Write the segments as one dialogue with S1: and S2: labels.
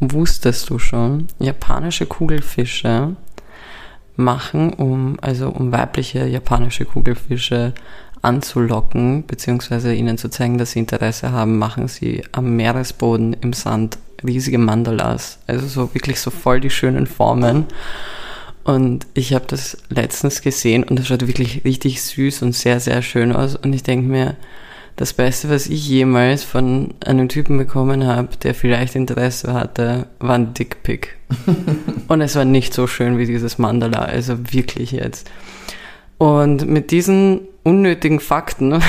S1: wusstest du schon, japanische Kugelfische machen, um, also um weibliche japanische Kugelfische anzulocken, beziehungsweise ihnen zu zeigen, dass sie Interesse haben, machen sie am Meeresboden im Sand riesige Mandalas. Also so wirklich so voll die schönen Formen. Und ich habe das letztens gesehen und das schaut wirklich richtig süß und sehr, sehr schön aus. Und ich denke mir, das Beste, was ich jemals von einem Typen bekommen habe, der vielleicht Interesse hatte, war ein Dickpick. und es war nicht so schön wie dieses Mandala, also wirklich jetzt. Und mit diesen unnötigen Fakten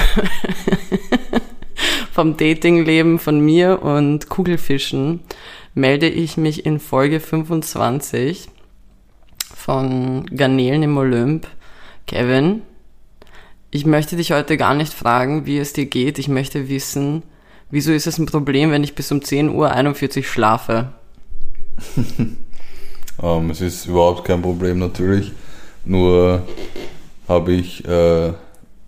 S1: vom Datingleben von mir und Kugelfischen melde ich mich in Folge 25 von Garnelen im Olymp. Kevin, ich möchte dich heute gar nicht fragen, wie es dir geht. Ich möchte wissen, wieso ist es ein Problem, wenn ich bis um 10.41 Uhr schlafe?
S2: um, ähm, es ist überhaupt kein Problem natürlich. Nur habe ich äh,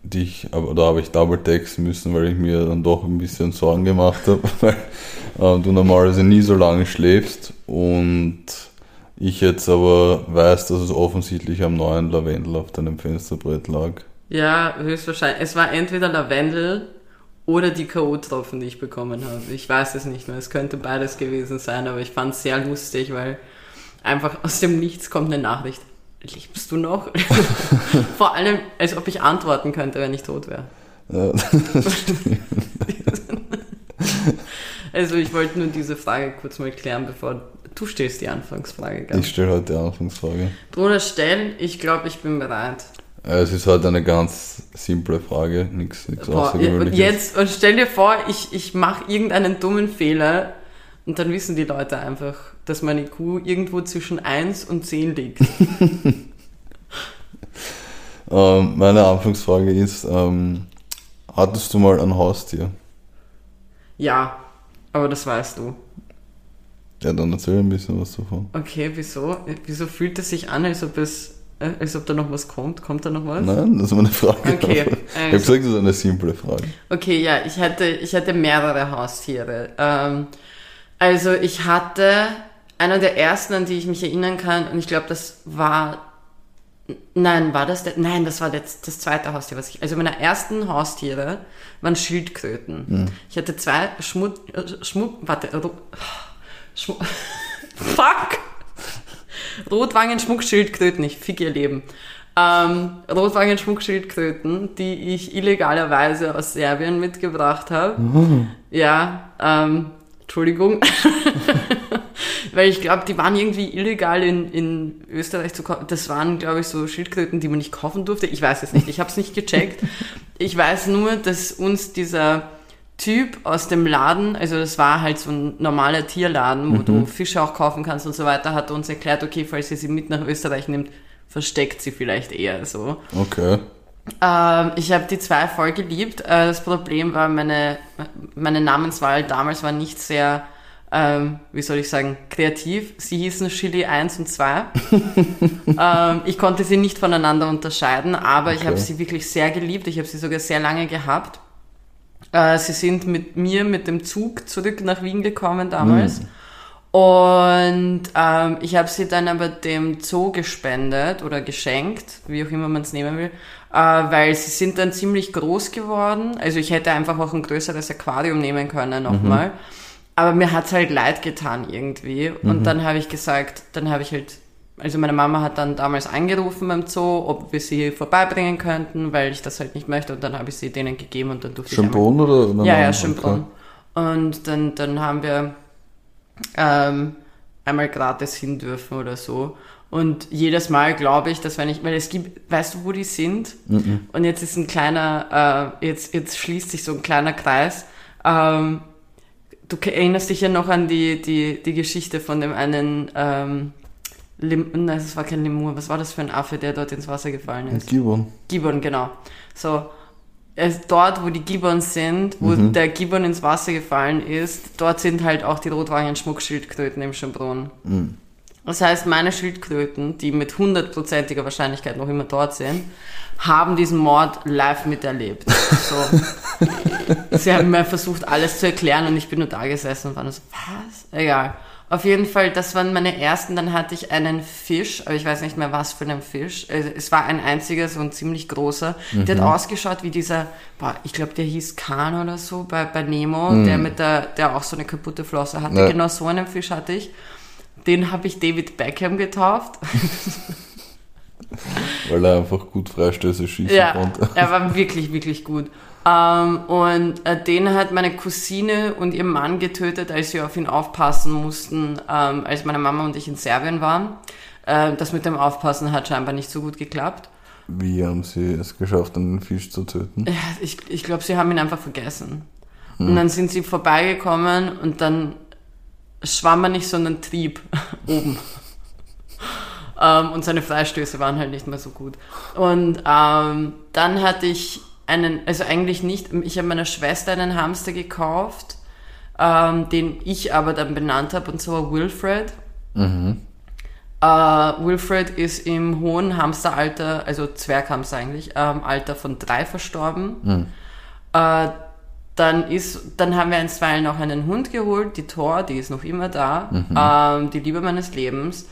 S2: dich, oder habe ich double texten müssen, weil ich mir dann doch ein bisschen Sorgen gemacht habe, weil äh, du normalerweise nie so lange schläfst und ich jetzt aber weiß, dass es offensichtlich am neuen Lavendel auf deinem Fensterbrett lag.
S1: Ja, höchstwahrscheinlich. Es war entweder Lavendel oder die K.O.-Tropfen, die ich bekommen habe. Ich weiß es nicht mehr. Es könnte beides gewesen sein, aber ich fand es sehr lustig, weil einfach aus dem Nichts kommt eine Nachricht. Lebst du noch? Vor allem, als ob ich antworten könnte, wenn ich tot wäre. Ja, also ich wollte nur diese Frage kurz mal klären, bevor du stellst die Anfangsfrage.
S2: Gell? Ich stelle heute die Anfangsfrage.
S1: Bruder, stellen, ich glaube, ich bin bereit.
S2: Es ist halt eine ganz simple Frage, nichts,
S1: Außergewöhnliches. Jetzt, und stell dir vor, ich, ich mache irgendeinen dummen Fehler und dann wissen die Leute einfach, dass meine Kuh irgendwo zwischen 1 und 10 liegt.
S2: ähm, meine Anfangsfrage ist, ähm, hattest du mal ein Haustier?
S1: Ja, aber das weißt du.
S2: Ja, dann erzähl ein bisschen was davon.
S1: Okay, wieso? Wieso fühlt es sich an, als ob es äh, als ob da noch was kommt. Kommt da noch was?
S2: Nein, das ist meine Frage.
S1: Okay.
S2: Also. Ich habe gesagt, das ist eine simple Frage.
S1: Okay, ja, ich hatte, ich hatte mehrere Haustiere. Ähm, also ich hatte einer der ersten, an die ich mich erinnern kann, und ich glaube, das war Nein, war das der? Nein, das war das, das zweite Haustier, was ich. Also meine ersten Haustiere waren Schildkröten. Mhm. Ich hatte zwei Schmut, äh, Schmut, warte, Schmu, fuck! Rotwangen-Schmuckschildkröten, ich fick ihr Leben. Ähm, Rotwangen-Schmuckschildkröten, die ich illegalerweise aus Serbien mitgebracht habe. Mhm. Ja, ähm, Entschuldigung. Weil ich glaube, die waren irgendwie illegal in, in Österreich zu kaufen. Das waren, glaube ich, so Schildkröten, die man nicht kaufen durfte. Ich weiß es nicht. Ich habe es nicht gecheckt. Ich weiß nur, dass uns dieser Typ aus dem Laden, also das war halt so ein normaler Tierladen, wo mhm. du Fische auch kaufen kannst und so weiter, hat uns erklärt, okay, falls ihr sie mit nach Österreich nimmt, versteckt sie vielleicht eher so.
S2: Okay.
S1: Ähm, ich habe die zwei voll geliebt. Äh, das Problem war, meine, meine Namenswahl damals war nicht sehr, ähm, wie soll ich sagen, kreativ. Sie hießen Chili 1 und 2. ähm, ich konnte sie nicht voneinander unterscheiden, aber okay. ich habe sie wirklich sehr geliebt. Ich habe sie sogar sehr lange gehabt. Äh, sie sind mit mir mit dem Zug zurück nach Wien gekommen damals. Mhm. Und ähm, ich habe sie dann aber dem Zoo gespendet oder geschenkt, wie auch immer man es nehmen will, äh, weil sie sind dann ziemlich groß geworden. Also ich hätte einfach auch ein größeres Aquarium nehmen können nochmal. Mhm. Aber mir hat's halt leid getan irgendwie. Und mhm. dann habe ich gesagt, dann habe ich halt also meine Mama hat dann damals angerufen beim Zoo, ob wir sie vorbeibringen könnten, weil ich das halt nicht möchte. Und dann habe ich sie denen gegeben und dann durfte
S2: Schönbrunn
S1: ich
S2: oder? oder
S1: ja, ja, Schönbrunn. Und dann, dann haben wir ähm, einmal gratis hin dürfen oder so. Und jedes Mal glaube ich, dass wenn ich, weil es gibt, weißt du, wo die sind? Mhm. Und jetzt ist ein kleiner, äh, jetzt, jetzt schließt sich so ein kleiner Kreis. Ähm, du erinnerst dich ja noch an die, die, die Geschichte von dem einen, ähm, Lim Nein, das war kein Lemur. Was war das für ein Affe, der dort ins Wasser gefallen ist?
S2: Gibbon.
S1: Gibbon, genau. So, es, dort, wo die Gibbons sind, wo mhm. der Gibbon ins Wasser gefallen ist, dort sind halt auch die Rotwangen-Schmuckschildkröten im Schönbrunn. Mhm. Das heißt, meine Schildkröten, die mit hundertprozentiger Wahrscheinlichkeit noch immer dort sind, haben diesen Mord live miterlebt. So. Sie haben mir versucht, alles zu erklären und ich bin nur da gesessen und war nur so, was? Egal. Auf jeden Fall, das waren meine ersten. Dann hatte ich einen Fisch, aber ich weiß nicht mehr was für einen Fisch. Also, es war ein einziger, so ein ziemlich großer. Mhm. Der hat ausgeschaut wie dieser, boah, ich glaube, der hieß Kahn oder so bei, bei Nemo, mhm. der mit der, der auch so eine kaputte Flosse hatte. Ja. Genau so einen Fisch hatte ich. Den habe ich David Beckham getauft.
S2: Weil er einfach gut Freistöße schießen
S1: ja,
S2: konnte.
S1: Er war wirklich, wirklich gut. Ähm, und äh, den hat meine Cousine und ihr Mann getötet, als sie auf ihn aufpassen mussten, ähm, als meine Mama und ich in Serbien waren. Äh, das mit dem Aufpassen hat scheinbar nicht so gut geklappt.
S2: Wie haben sie es geschafft, einen Fisch zu töten?
S1: Ja, ich, ich glaube, sie haben ihn einfach vergessen. Hm. Und dann sind sie vorbeigekommen und dann schwamm er nicht, sondern trieb oben. ähm, und seine Freistöße waren halt nicht mehr so gut. Und ähm, dann hatte ich einen, also eigentlich nicht, ich habe meiner Schwester einen Hamster gekauft, ähm, den ich aber dann benannt habe, und zwar Wilfred. Mhm. Äh, Wilfred ist im hohen Hamsteralter, also Zwerghamster eigentlich, ähm, Alter von drei verstorben. Mhm. Äh, dann ist, dann haben wir einstweilen noch einen Hund geholt, die Thor, die ist noch immer da, mhm. ähm, die Liebe meines Lebens.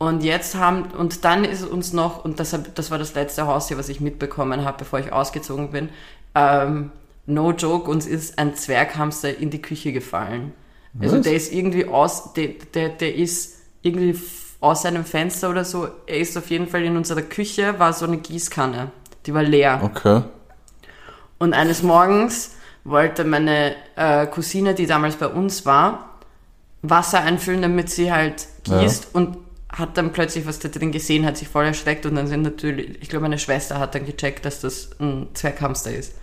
S1: Und jetzt haben, und dann ist uns noch, und das, das war das letzte Haustier, was ich mitbekommen habe, bevor ich ausgezogen bin, ähm, no joke, uns ist ein Zwerghamster in die Küche gefallen. Also was? Also der ist irgendwie aus, der, der, der ist irgendwie aus seinem Fenster oder so, er ist auf jeden Fall in unserer Küche, war so eine Gießkanne, die war leer.
S2: Okay.
S1: Und eines Morgens wollte meine äh, Cousine, die damals bei uns war, Wasser einfüllen, damit sie halt gießt ja. und hat dann plötzlich was da drin gesehen, hat sich voll erschreckt und dann sind natürlich, ich glaube, meine Schwester hat dann gecheckt, dass das ein Zwerghamster ist.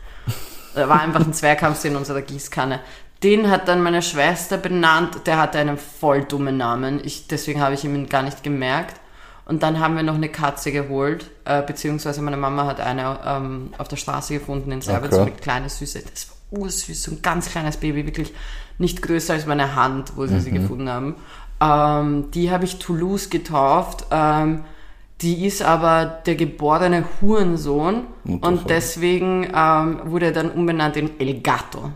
S1: Da war einfach ein Zwerghamster in unserer Gießkanne. Den hat dann meine Schwester benannt, der hatte einen voll dummen Namen, ich, deswegen habe ich ihn gar nicht gemerkt. Und dann haben wir noch eine Katze geholt, äh, beziehungsweise meine Mama hat eine ähm, auf der Straße gefunden in Serbien, okay. so eine kleine Süße. Das war ursüß, so ein ganz kleines Baby, wirklich nicht größer als meine Hand, wo sie mhm. sie gefunden haben. Ähm, die habe ich Toulouse getauft. Ähm, die ist aber der geborene Hurensohn und deswegen ähm, wurde er dann umbenannt in El Gato.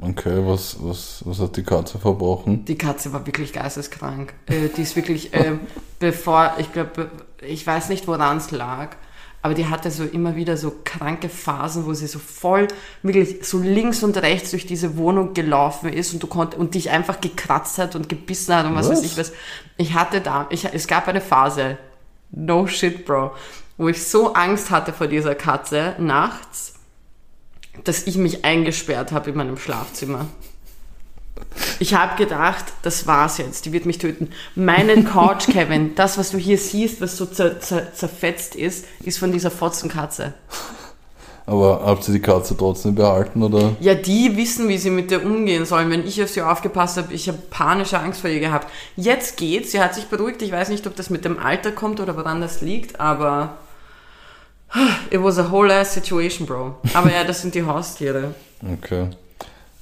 S2: Okay, was, was, was hat die Katze verbrochen?
S1: Die Katze war wirklich geisteskrank. Äh, die ist wirklich, äh, bevor, ich glaube, ich weiß nicht, woran es lag, aber die hatte so immer wieder so kranke Phasen, wo sie so voll wirklich so links und rechts durch diese Wohnung gelaufen ist und du konnt und dich einfach gekratzt hat und gebissen hat und was, was? weiß ich was. Ich hatte da, ich, es gab eine Phase, no shit, bro, wo ich so Angst hatte vor dieser Katze nachts, dass ich mich eingesperrt habe in meinem Schlafzimmer. Ich habe gedacht, das war's jetzt, die wird mich töten. Meine Couch, Kevin, das, was du hier siehst, was so zer, zer, zerfetzt ist, ist von dieser Fotzenkatze.
S2: Aber habt ihr die Katze trotzdem behalten, oder?
S1: Ja, die wissen, wie sie mit der umgehen sollen. Wenn ich auf sie aufgepasst habe, ich habe panische Angst vor ihr gehabt. Jetzt geht's, sie hat sich beruhigt. Ich weiß nicht, ob das mit dem Alter kommt oder woran das liegt, aber it was a whole ass situation, bro. Aber ja, das sind die Haustiere.
S2: Okay.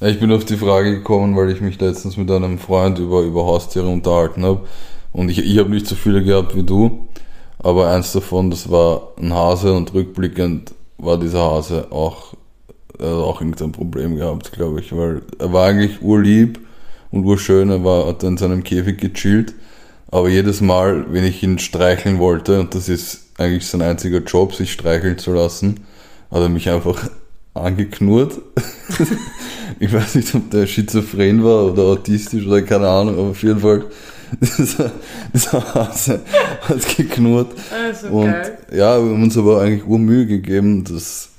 S2: Ich bin auf die Frage gekommen, weil ich mich letztens mit einem Freund über, über Haustiere unterhalten habe. Und ich, ich habe nicht so viele gehabt wie du, aber eins davon, das war ein Hase und rückblickend war dieser Hase auch, er hat auch irgendein Problem gehabt, glaube ich, weil er war eigentlich urlieb und urschön, er war, hat in seinem Käfig gechillt, aber jedes Mal, wenn ich ihn streicheln wollte, und das ist eigentlich sein einziger Job, sich streicheln zu lassen, hat er mich einfach angeknurrt. ich weiß nicht, ob der schizophren war oder autistisch oder keine Ahnung, aber auf jeden Fall dieser, dieser Hase hat geknurrt. Also und geil. ja, wir haben uns aber eigentlich Urmühe gegeben, dass,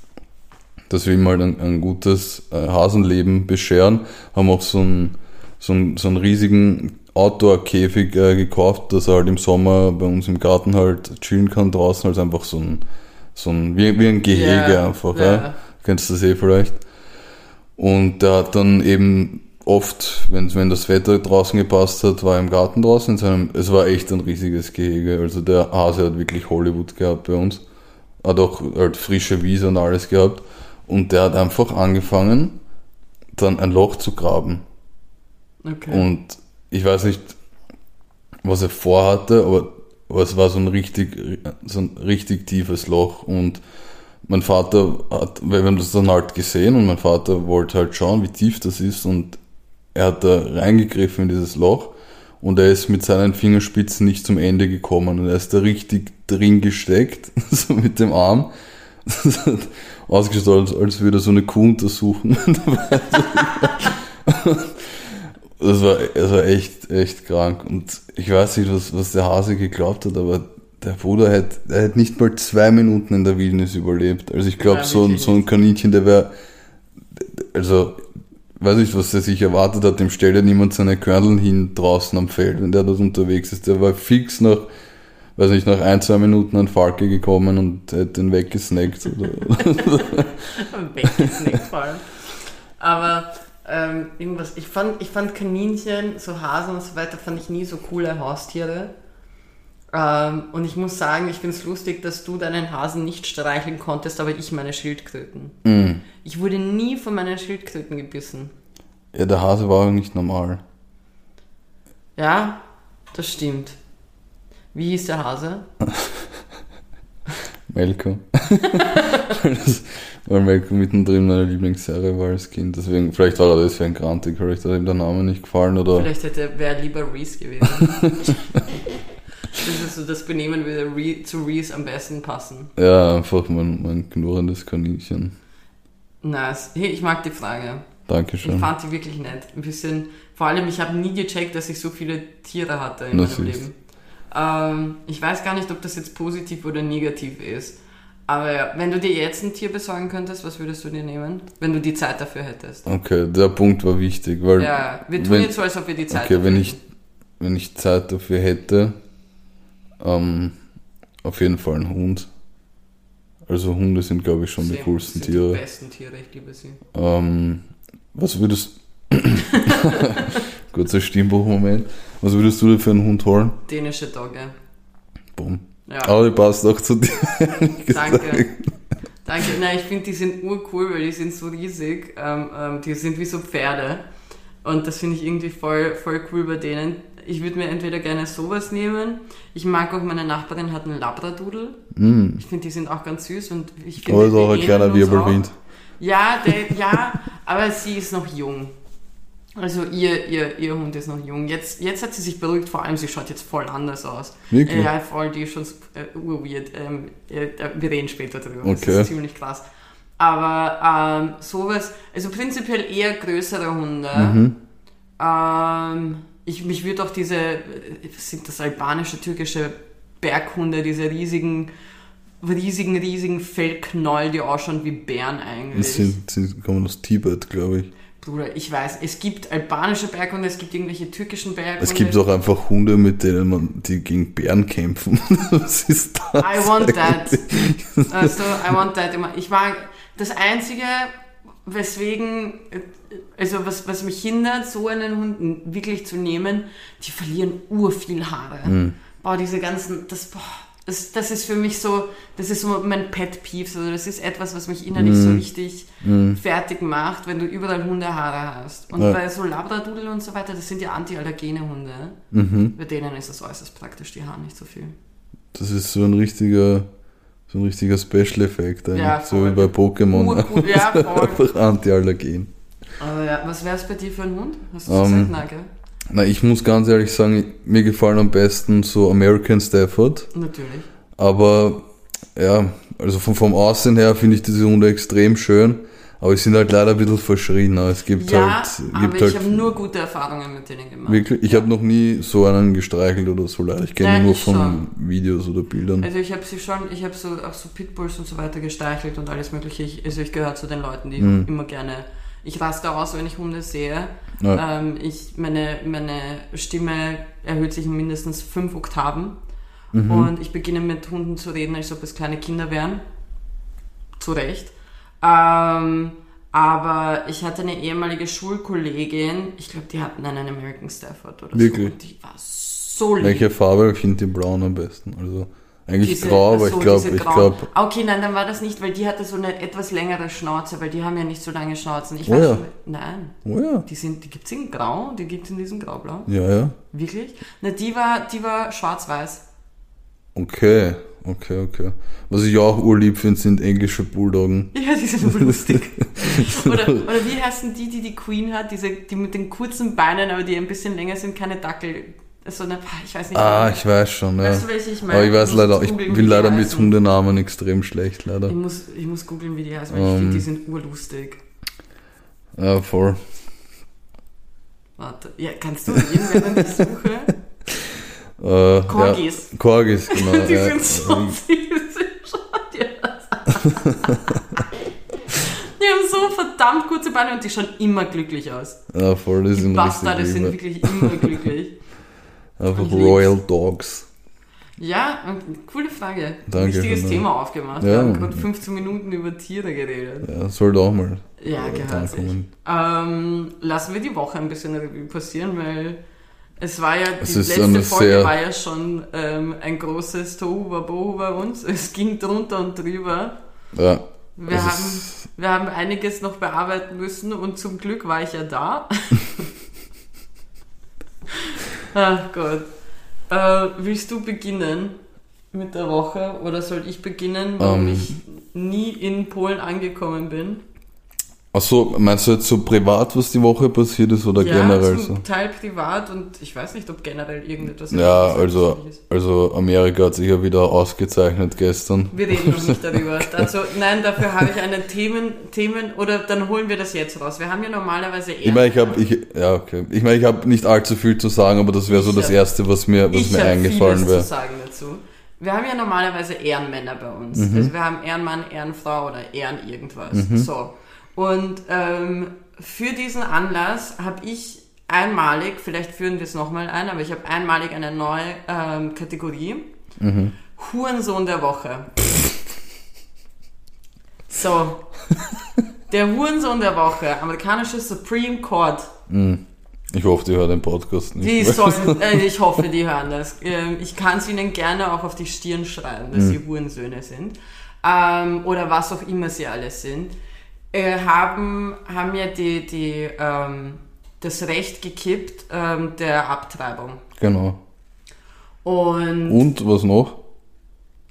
S2: dass wir ihm halt ein, ein gutes äh, Hasenleben bescheren. Haben auch so einen, so einen, so einen riesigen Outdoor-Käfig äh, gekauft, dass er halt im Sommer bei uns im Garten halt chillen kann draußen, also einfach so ein, so ein wie, wie ein Gehege yeah, einfach. Yeah. Ja. Kennst du das eh vielleicht? Und der hat dann eben oft, wenn, wenn das Wetter draußen gepasst hat, war er im Garten draußen. In seinem, es war echt ein riesiges Gehege. Also der Hase hat wirklich Hollywood gehabt bei uns. Hat auch halt frische Wiese und alles gehabt. Und der hat einfach angefangen, dann ein Loch zu graben. Okay. Und ich weiß nicht, was er vorhatte, aber, aber es war so ein richtig, so ein richtig tiefes Loch und mein Vater hat, weil wir haben das dann halt gesehen und mein Vater wollte halt schauen, wie tief das ist und er hat da reingegriffen in dieses Loch und er ist mit seinen Fingerspitzen nicht zum Ende gekommen und er ist da richtig drin gesteckt, so mit dem Arm. Ausgeschaut, als, als würde er so eine Kuh untersuchen. das war, das war echt, echt krank. Und ich weiß nicht, was, was der Hase geglaubt hat, aber der Bruder hat, er hat nicht mal zwei Minuten in der Wildnis überlebt. Also ich glaube,
S1: Ja,
S2: so, ein- so ein Kaninchen, der wäre, also, weiß nicht, was er sich erwartet hat, dem stellt ja niemand seine Körneln hin draußen am Feld, wenn der dort unterwegs ist. Der war fix nach, weiß nicht, nach ein, zwei Minuten an Falke gekommen und hat den weggesnackt. Oder,
S1: Weggesnackt vor allem. Aber ähm, irgendwas, ich fand, ich fand Kaninchen, so Hasen und so weiter, fand ich nie so coole Haustiere. Ähm, und ich muss sagen, ich finde es lustig, dass du deinen Hasen nicht streicheln konntest, aber ich meine Schildkröten.
S2: Mm.
S1: Ich wurde nie von meinen Schildkröten gebissen.
S2: Ja, der Hase war auch nicht normal.
S1: Ja, das stimmt. Wie hieß der Hase?
S2: Melko. Weil Melko mittendrin meine Lieblingsserie war als Kind. Deswegen, vielleicht war er deswegen grantig, vielleicht hat ihm der Name nicht gefallen oder.
S1: Vielleicht hätte wäre lieber Reese gewesen. das ist so, das Benehmen würde Re zu Reese am besten passen.
S2: Ja, einfach mein, mein knurrendes Kaninchen.
S1: Nice. Hey, ich mag die Frage. Ich
S2: Dankeschön.
S1: fand die wirklich nett. Ein bisschen, vor allem, ich habe nie gecheckt, dass ich so viele Tiere hatte in
S2: Na,
S1: meinem
S2: siehst.
S1: Leben. Ähm, ich weiß gar nicht, ob das jetzt positiv oder negativ ist. Aber wenn du dir jetzt ein Tier besorgen könntest, was würdest du dir nehmen? Wenn du die Zeit dafür hättest.
S2: Okay, der Punkt war wichtig, weil.
S1: Ja, wir tun
S2: wenn-
S1: jetzt so, als ob wir die Zeit
S2: Okay,
S1: dafür
S2: wenn
S1: hätten.
S2: ich, wenn ich Zeit dafür hätte, ähm, auf jeden Fall ein Hund. Also Hunde sind, glaube ich, schon die
S1: Same.
S2: coolsten
S1: sind
S2: Tiere.
S1: Die besten Tiere, ich liebe sie.
S2: Ähm, was würdest Kurzer Stimmbruch-Moment. Was würdest du dir für einen Hund holen?
S1: Dänische Dogge.
S2: Bumm.
S1: Ja.
S2: Aber die passt auch zu dir.
S1: Danke. Danke. Nein, ich finde, die sind urcool, weil die sind so riesig. Ähm, ähm, die sind wie so Pferde. Und das finde ich irgendwie voll, voll cool bei denen. Ich würde mir entweder gerne sowas nehmen. Ich mag auch, meine Nachbarin hat einen Labradoodle.
S2: Mm.
S1: Ich finde, die sind auch ganz süß und ich finde,
S2: Aber ist auch ein kleiner Wirbelwind.
S1: Ja, der, ja, aber sie ist noch jung. Also ihr, ihr, ihr Hund ist noch jung. Jetzt, jetzt hat sie sich beruhigt, vor allem sie schaut jetzt voll anders aus.
S2: Wirklich?
S1: Ja, voll, die ist schon äh, urweird. Ähm, äh, wir reden später drüber. Das
S2: Okay.
S1: ist ziemlich krass. Aber ähm, sowas, also prinzipiell eher größere Hunde.
S2: Mhm.
S1: Ähm, ich, mich würde auch diese, sind das albanische, türkische Berghunde, diese riesigen, riesigen, riesigen Fellknäuel, die ausschauen wie Bären eigentlich.
S2: Sind, sind, kommen aus Tibet, glaube ich.
S1: Bruder, ich weiß, es gibt albanische Berghunde, es gibt irgendwelche türkischen Berghunde.
S2: Es gibt auch einfach Hunde, mit denen man, die gegen Bären kämpfen. Was ist das?
S1: I want that. Also, I want that immer. Ich mag, das Einzige, weswegen, also was, was mich hindert, so einen Hund wirklich zu nehmen, die verlieren urviel Haare. Boah, diese ganzen, das, boah, das, das ist für mich so, das ist so mein Pet Peeve, also das ist etwas, was mich innerlich so richtig fertig macht, wenn du überall Hundehaare hast. Und
S2: Ja.
S1: bei so Labradoodle und so weiter, das sind ja antiallergene Hunde.
S2: Mhm.
S1: Bei denen ist es äußerst praktisch, die haben nicht so viel.
S2: Das ist so ein richtiger, so ein richtiger Special-Effekt eigentlich.
S1: Ja,
S2: so wie bei Pokémon.
S1: Ja.
S2: Einfach Antiallergen.
S1: Aber ja, was wäre es bei dir für ein Hund? Hast du
S2: Ähm,
S1: gesagt, na, gell?
S2: Na, ich muss ganz ehrlich sagen, mir gefallen am besten so American Stafford.
S1: Natürlich.
S2: Aber ja, also vom, vom Aussehen her finde ich diese Hunde extrem schön. Aber sie sind halt leider ein bisschen verschrien. ne? Es gibt
S1: Ja,
S2: halt,
S1: aber
S2: gibt
S1: ich
S2: halt
S1: habe nur gute Erfahrungen mit denen gemacht.
S2: wirklich, ich habe noch nie so einen gestreichelt oder so leider. Ich kenne nur
S1: ich
S2: von
S1: schon.
S2: Videos oder Bildern.
S1: Also ich habe sie schon, ich habe so auch so Pitbulls und so weiter gestreichelt und alles mögliche. Ich, also ich gehöre zu den Leuten, die
S2: Mhm.
S1: immer gerne, ich raste aus, wenn ich Hunde sehe.
S2: Ja.
S1: Ähm, ich, meine, meine Stimme erhöht sich um mindestens fünf Oktaven.
S2: Mhm.
S1: Und ich beginne mit Hunden zu reden, als ob es kleine Kinder wären. Zu Recht. Ähm, aber ich hatte eine ehemalige Schulkollegin, ich glaube, die hatten einen American Stafford oder
S2: Wirklich?
S1: so. Und die war so lieb.
S2: Welche Farbe? Ich finde braun am besten. Also eigentlich
S1: Diese-
S2: grau, aber
S1: so,
S2: ich glaube, ich glaube,
S1: Okay, nein, dann war das nicht, weil die hatte so eine etwas längere Schnauze, weil die haben ja nicht so lange Schnauzen. Ich
S2: Oh
S1: weiß
S2: ja.
S1: schon, nein,
S2: oh ja.
S1: die sind, die gibt's in Grau, die gibt's in diesem Graublau.
S2: Ja, ja.
S1: Wirklich? Na, die war, die war schwarz-weiß.
S2: Okay, okay, okay. Was ich auch urlieb finde, sind englische Bulldoggen.
S1: Ja, die sind lustig. oder, oder wie heißen die, die die Queen hat, diese, die mit den kurzen Beinen, aber die ein bisschen länger sind, keine Dackel. So eine, ich weiß nicht.
S2: Ah, ich weiß schon, ja.
S1: Weißt du, welche ich meine?
S2: Aber ich weiß leider, ich bin
S1: die
S2: leider mit. Hundenamen extrem schlecht, leider.
S1: Ich muss, ich muss googeln, wie die heißen, weil ich
S2: Ähm.
S1: finde, die sind urlustig.
S2: Ja, voll.
S1: Warte, ja, kannst du irgendwen ich suche?
S2: Äh,
S1: Corgis.
S2: Ja, Corgis, genau.
S1: die
S2: ja.
S1: sind so süß. Schau dir das an. Die haben so verdammt kurze Beine und die schauen immer glücklich aus.
S2: Ja, voll, die
S1: Die
S2: sind
S1: Bastarde sind wirklich immer glücklich.
S2: Einfach. Royal Dogs.
S1: Ja, coole Frage.
S2: Danke
S1: Wichtiges Thema aufgemacht.
S2: Ja.
S1: Wir haben gerade 15 Minuten über Tiere geredet.
S2: Ja, sollte auch mal
S1: Ja,
S2: äh,
S1: gehört sich. Ähm, lassen wir die Woche ein bisschen Revue passieren, weil es war ja, die
S2: Es ist
S1: letzte Folge war ja schon ähm, ein großes Tohuwabohu bei uns. Es ging drunter und drüber.
S2: Ja,
S1: Wir haben, wir haben einiges noch bearbeiten müssen und zum Glück war ich ja da. Ach Gott. Äh, willst du beginnen mit der Woche oder soll ich beginnen, warum
S2: Ähm.
S1: ich nie in Polen angekommen bin?
S2: Achso, meinst du jetzt so privat, was die Woche passiert ist oder
S1: ja,
S2: generell
S1: zum
S2: so?
S1: Teil privat und ich weiß nicht, ob generell irgendetwas
S2: Ja, also, also Amerika hat sich ja wieder ausgezeichnet gestern.
S1: Wir reden noch nicht darüber. Also, nein, dafür habe ich einen Themen, Themen, oder dann holen wir das jetzt raus. Wir haben ja normalerweise eher.
S2: Ich meine, ich habe, ich, ja okay. Ich meine, ich habe nicht allzu viel zu sagen, aber das wäre so
S1: Ich
S2: das
S1: hab-
S2: erste, was mir, was
S1: ich
S2: mir eingefallen wäre.
S1: zu sagen dazu. Wir haben ja normalerweise Ehrenmänner bei uns.
S2: Mhm.
S1: Also wir haben Ehrenmann, Ehrenfrau oder Ehren irgendwas. So. Und ähm, für diesen Anlass habe ich einmalig, vielleicht führen wir es nochmal ein, aber ich habe einmalig eine neue ähm, Kategorie.
S2: Mhm.
S1: Hurensohn der Woche. So. Der Hurensohn der Woche, amerikanische Supreme Court.
S2: Ich hoffe, die hört den Podcast nicht.
S1: Die sollen, äh, ich hoffe, die hören das. Ähm, ich kann es ihnen gerne auch auf die Stirn schreiben, dass sie Hurensöhne sind. Ähm, oder was auch immer sie alles sind. Äh, haben, haben ja die, die, ähm, das Recht gekippt ähm, der Abtreibung.
S2: Genau.
S1: Und
S2: Und was noch?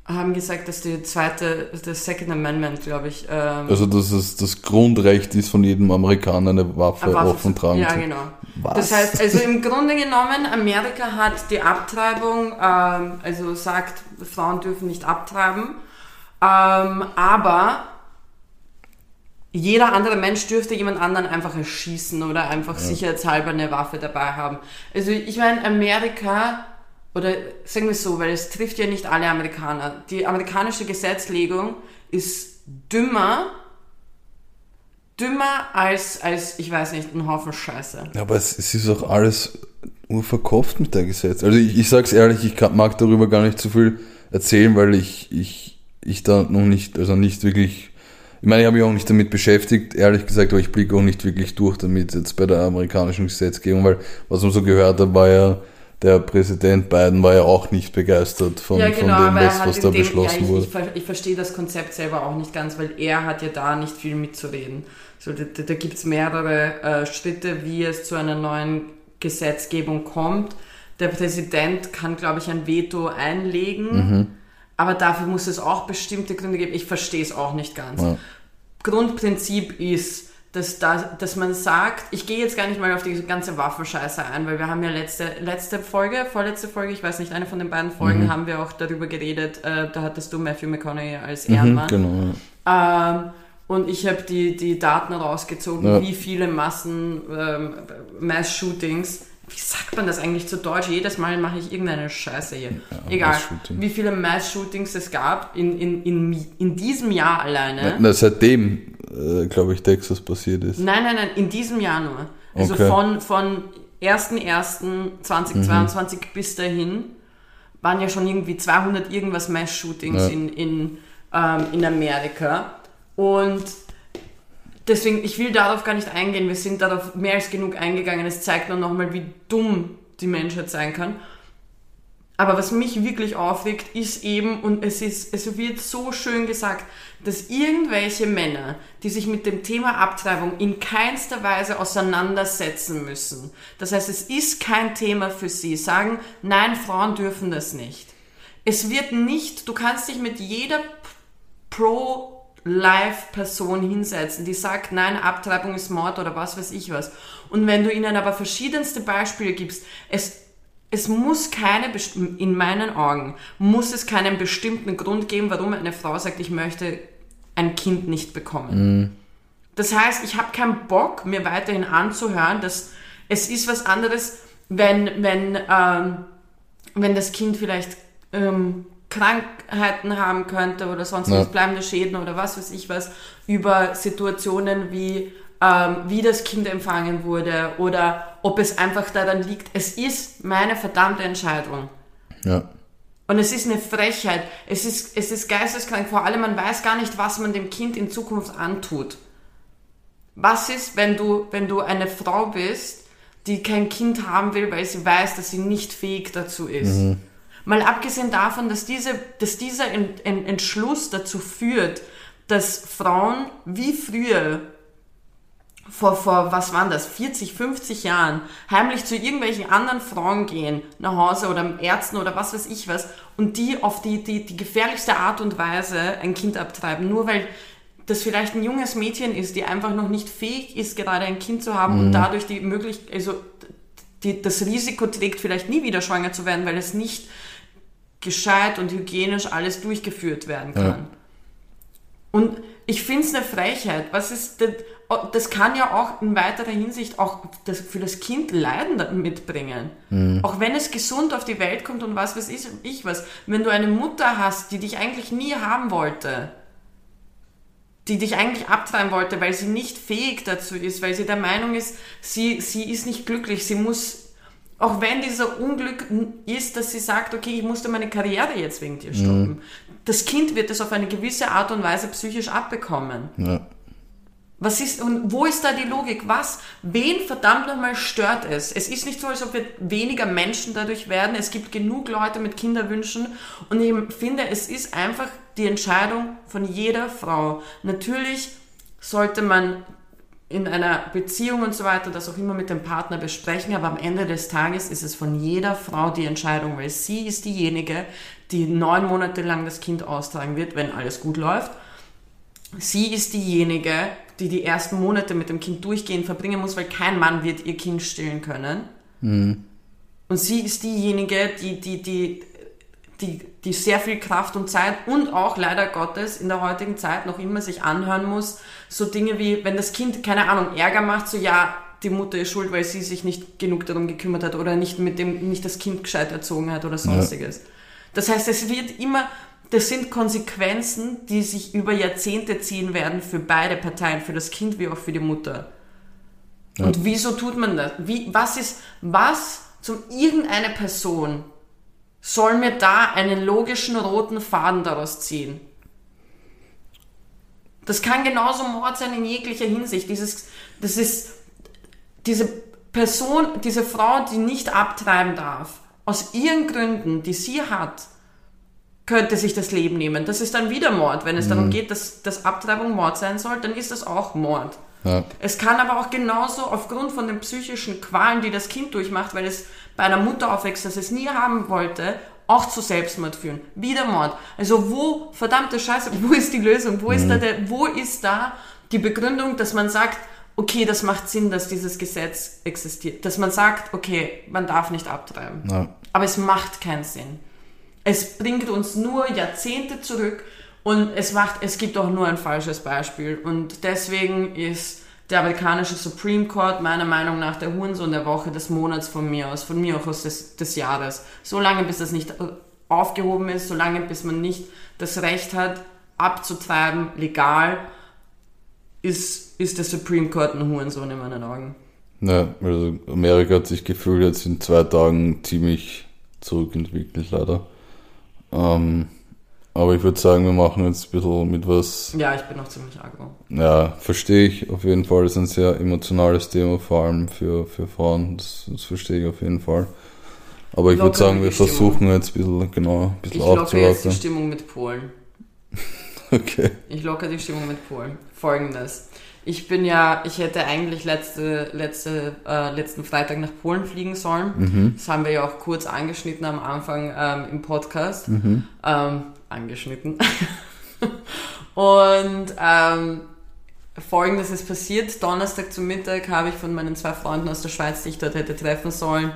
S1: haben gesagt, dass die zweite, das Second Amendment, glaube ich, ähm,
S2: Also, dass es das Grundrecht ist, von jedem Amerikaner eine Waffe,
S1: eine Waffe
S2: offen tragen
S1: Ja,
S2: zu
S1: genau.
S2: Was?
S1: Das heißt, also im Grunde genommen, Amerika hat die Abtreibung, ähm, also sagt, Frauen dürfen nicht abtreiben, ähm, aber jeder andere Mensch dürfte jemand anderen einfach erschießen oder einfach sicherheitshalber eine Waffe dabei haben. Also ich meine, Amerika, oder sagen wir es so, weil es trifft ja nicht alle Amerikaner, die amerikanische Gesetzlegung ist dümmer, dümmer als, als, ich weiß nicht, ein Haufen Scheiße.
S2: Ja, aber es, es ist auch alles urverkauft mit der Gesetz. Also ich, ich sag's ehrlich, ich mag darüber gar nicht so viel erzählen, weil ich, ich, ich da noch nicht, also nicht wirklich, ich meine, ich habe mich auch nicht damit beschäftigt, ehrlich gesagt, aber ich blicke auch nicht wirklich durch damit jetzt bei der amerikanischen Gesetzgebung, weil was man so gehört hat, war ja, der Präsident Biden war ja auch nicht begeistert von,
S1: ja, genau,
S2: von dem, was, was da
S1: dem,
S2: beschlossen
S1: ja, ich,
S2: wurde.
S1: Ich, ich verstehe das Konzept selber auch nicht ganz, weil er hat ja da nicht viel mitzureden. So, da da, da gibt es mehrere äh, Schritte, wie es zu einer neuen Gesetzgebung kommt. Der Präsident kann, glaube ich, ein Veto einlegen,
S2: Mhm.
S1: Aber dafür muss es auch bestimmte Gründe geben. Ich verstehe es auch nicht ganz.
S2: Ja.
S1: Grundprinzip ist, dass, da, dass man sagt, ich gehe jetzt gar nicht mal auf die ganze Waffenscheiße ein, weil wir haben ja letzte, letzte Folge, vorletzte Folge, ich weiß nicht, eine von den beiden Folgen haben wir auch darüber geredet, äh, da hattest du Matthew McConaughey als
S2: Mhm,
S1: Ehrenmann.
S2: genau. ja.
S1: Ähm, und ich habe die, die Daten rausgezogen,
S2: Ja.
S1: wie viele Massen, ähm, Mass-Shootings, wie sagt man das eigentlich zu Deutsch? Jedes Mal mache ich irgendeine Scheiße hier. Egal,
S2: Mass-Shooting.
S1: wie viele Mass-Shootings es gab in, in, in, in diesem Jahr alleine.
S2: Na, seitdem, äh, glaube ich, Texas passiert ist.
S1: Nein, nein, nein, in diesem Jahr nur. Also
S2: Okay.
S1: von, von 1.1.2022 bis dahin waren ja schon irgendwie 200 irgendwas Mass-Shootings
S2: Ja.
S1: in, in, ähm, in Amerika. Und deswegen, ich will darauf gar nicht eingehen. Wir sind darauf mehr als genug eingegangen. Es zeigt nur nochmal, wie dumm die Menschheit sein kann. Aber was mich wirklich aufregt, ist eben, und es ist, es wird so schön gesagt, dass irgendwelche Männer, die sich mit dem Thema Abtreibung in keinster Weise auseinandersetzen müssen, das heißt, es ist kein Thema für sie, sagen, nein, Frauen dürfen das nicht. Es wird nicht, du kannst dich mit jeder Pro-Life-Person hinsetzen, die sagt, nein, Abtreibung ist Mord oder was weiß ich was. Und wenn du ihnen aber verschiedenste Beispiele gibst, es es muss keine, in meinen Augen, muss es keinen bestimmten Grund geben, warum eine Frau sagt, ich möchte ein Kind nicht bekommen. Das heißt, ich habe keinen Bock, mir weiterhin anzuhören, dass es ist was anderes, wenn, wenn, ähm, wenn das Kind vielleicht ähm, Krankheiten haben könnte oder sonst
S2: Ja.
S1: was, bleibende Schäden oder was weiß ich was, über Situationen wie, ähm, wie das Kind empfangen wurde oder ob es einfach daran liegt. Es ist meine verdammte Entscheidung.
S2: Ja.
S1: Und es ist eine Frechheit. Es ist, es ist geisteskrank. Vor allem, man weiß gar nicht, was man dem Kind in Zukunft antut. Was ist, wenn du, wenn du eine Frau bist, die kein Kind haben will, weil sie weiß, dass sie nicht fähig dazu ist? Mal abgesehen davon, dass, diese, dass dieser Ent- Ent- Entschluss dazu führt, dass Frauen wie früher vor, vor, was waren das, 40, 50 Jahren, heimlich zu irgendwelchen anderen Frauen gehen, nach Hause oder Ärzten oder was weiß ich was, und die auf die, die, die gefährlichste Art und Weise ein Kind abtreiben, nur weil das vielleicht ein junges Mädchen ist, die einfach noch nicht fähig ist, gerade ein Kind zu haben und dadurch die Möglichkeit, also die, das Risiko trägt, vielleicht nie wieder schwanger zu werden, weil es nicht gescheit und hygienisch alles durchgeführt werden kann.
S2: Ja.
S1: Und ich finde es eine Frechheit. Was ist das, das kann ja auch in weiterer Hinsicht auch das, für das Kind Leiden mitbringen. Auch wenn es gesund auf die Welt kommt und was weiß ich, ich was. Wenn du eine Mutter hast, die dich eigentlich nie haben wollte, die dich eigentlich abtreiben wollte, weil sie nicht fähig dazu ist, weil sie der Meinung ist, sie, sie ist nicht glücklich, sie muss, auch wenn dieser Unglück ist, dass sie sagt, okay, ich musste meine Karriere jetzt wegen dir stoppen. Das Kind wird es auf eine gewisse Art und Weise psychisch abbekommen.
S2: Ja.
S1: Was ist, und wo ist da die Logik? Was, wen verdammt nochmal stört es? Es ist nicht so, als ob wir weniger Menschen dadurch werden. Es gibt genug Leute mit Kinderwünschen. Und ich finde, es ist einfach die Entscheidung von jeder Frau. Natürlich sollte man in einer Beziehung und so weiter das auch immer mit dem Partner besprechen, aber am Ende des Tages ist es von jeder Frau die Entscheidung, weil sie ist diejenige, die neun Monate lang das Kind austragen wird, wenn alles gut läuft. Sie ist diejenige, die die ersten Monate mit dem Kind durchgehend verbringen muss, weil kein Mann wird ihr Kind stillen können. Und sie ist diejenige, die, die, die, die, die sehr viel Kraft und Zeit und auch leider Gottes in der heutigen Zeit noch immer sich anhören muss, so Dinge wie, wenn das Kind, keine Ahnung, Ärger macht, so ja, die Mutter ist schuld, weil sie sich nicht genug darum gekümmert hat oder nicht mit dem, nicht das Kind gescheit erzogen hat oder sonstiges. Das heißt, es wird immer, das sind Konsequenzen, die sich über Jahrzehnte ziehen werden für beide Parteien, für das Kind wie auch für die Mutter. Und wieso tut man das? Wie, was ist, was zum irgendeine Person soll mir da einen logischen roten Faden daraus ziehen? Das kann genauso Mord sein in jeglicher Hinsicht. Dieses, das ist diese Person, diese Frau, die nicht abtreiben darf, aus ihren Gründen, die sie hat, könnte sich das Leben nehmen. Das ist dann wieder Mord. Wenn es darum geht, dass, dass Abtreibung Mord sein soll, dann ist das auch Mord.
S2: Ja.
S1: Es kann aber auch genauso aufgrund von den psychischen Qualen, die das Kind durchmacht, weil es bei einer Mutter aufwächst, das es nie haben wollte, auch zu Selbstmord führen. Wieder Mord. Also wo, verdammte Scheiße, wo ist die Lösung? Wo ist da der, wo ist da die Begründung, dass man sagt, okay, das macht Sinn, dass dieses Gesetz existiert. Dass man sagt, okay, man darf nicht abtreiben.
S2: Ja.
S1: Aber es macht keinen Sinn. Es bringt uns nur Jahrzehnte zurück und es macht, es gibt auch nur ein falsches Beispiel. Und deswegen ist der amerikanische Supreme Court meiner Meinung nach der Hurensohn der Woche des Monats von mir aus, von mir auch aus des, des Jahres. Solange bis das nicht aufgehoben ist, solange bis man nicht das Recht hat, abzutreiben, legal, ist, ist der Supreme Court ein Hurensohn in meinen Augen.
S2: Ja, also Amerika hat sich gefühlt jetzt in zwei Tagen ziemlich zurückentwickelt, leider. Ähm, aber ich würde sagen, wir machen jetzt ein bisschen mit was,
S1: Ja, ich bin noch ziemlich aggro.
S2: ja, verstehe ich auf jeden Fall. Das ist ein sehr emotionales Thema, vor allem für, für Frauen. Das, das verstehe ich auf jeden Fall. Aber ich würde sagen, wir
S1: Stimmung.
S2: versuchen jetzt ein bisschen, genau, ein
S1: Ich
S2: bisschen
S1: locke jetzt die. Stimmung mit Polen.
S2: Okay.
S1: Ich lockere die Stimmung mit Polen. Folgendes. Ich bin ja, ich hätte eigentlich letzte, letzte, äh, letzten Freitag nach Polen fliegen sollen. Das haben wir ja auch kurz angeschnitten am Anfang ähm, im Podcast. Ähm, angeschnitten. Und ähm, folgendes ist passiert. Donnerstag zum Mittag habe ich von meinen zwei Freunden aus der Schweiz, die ich dort hätte treffen sollen,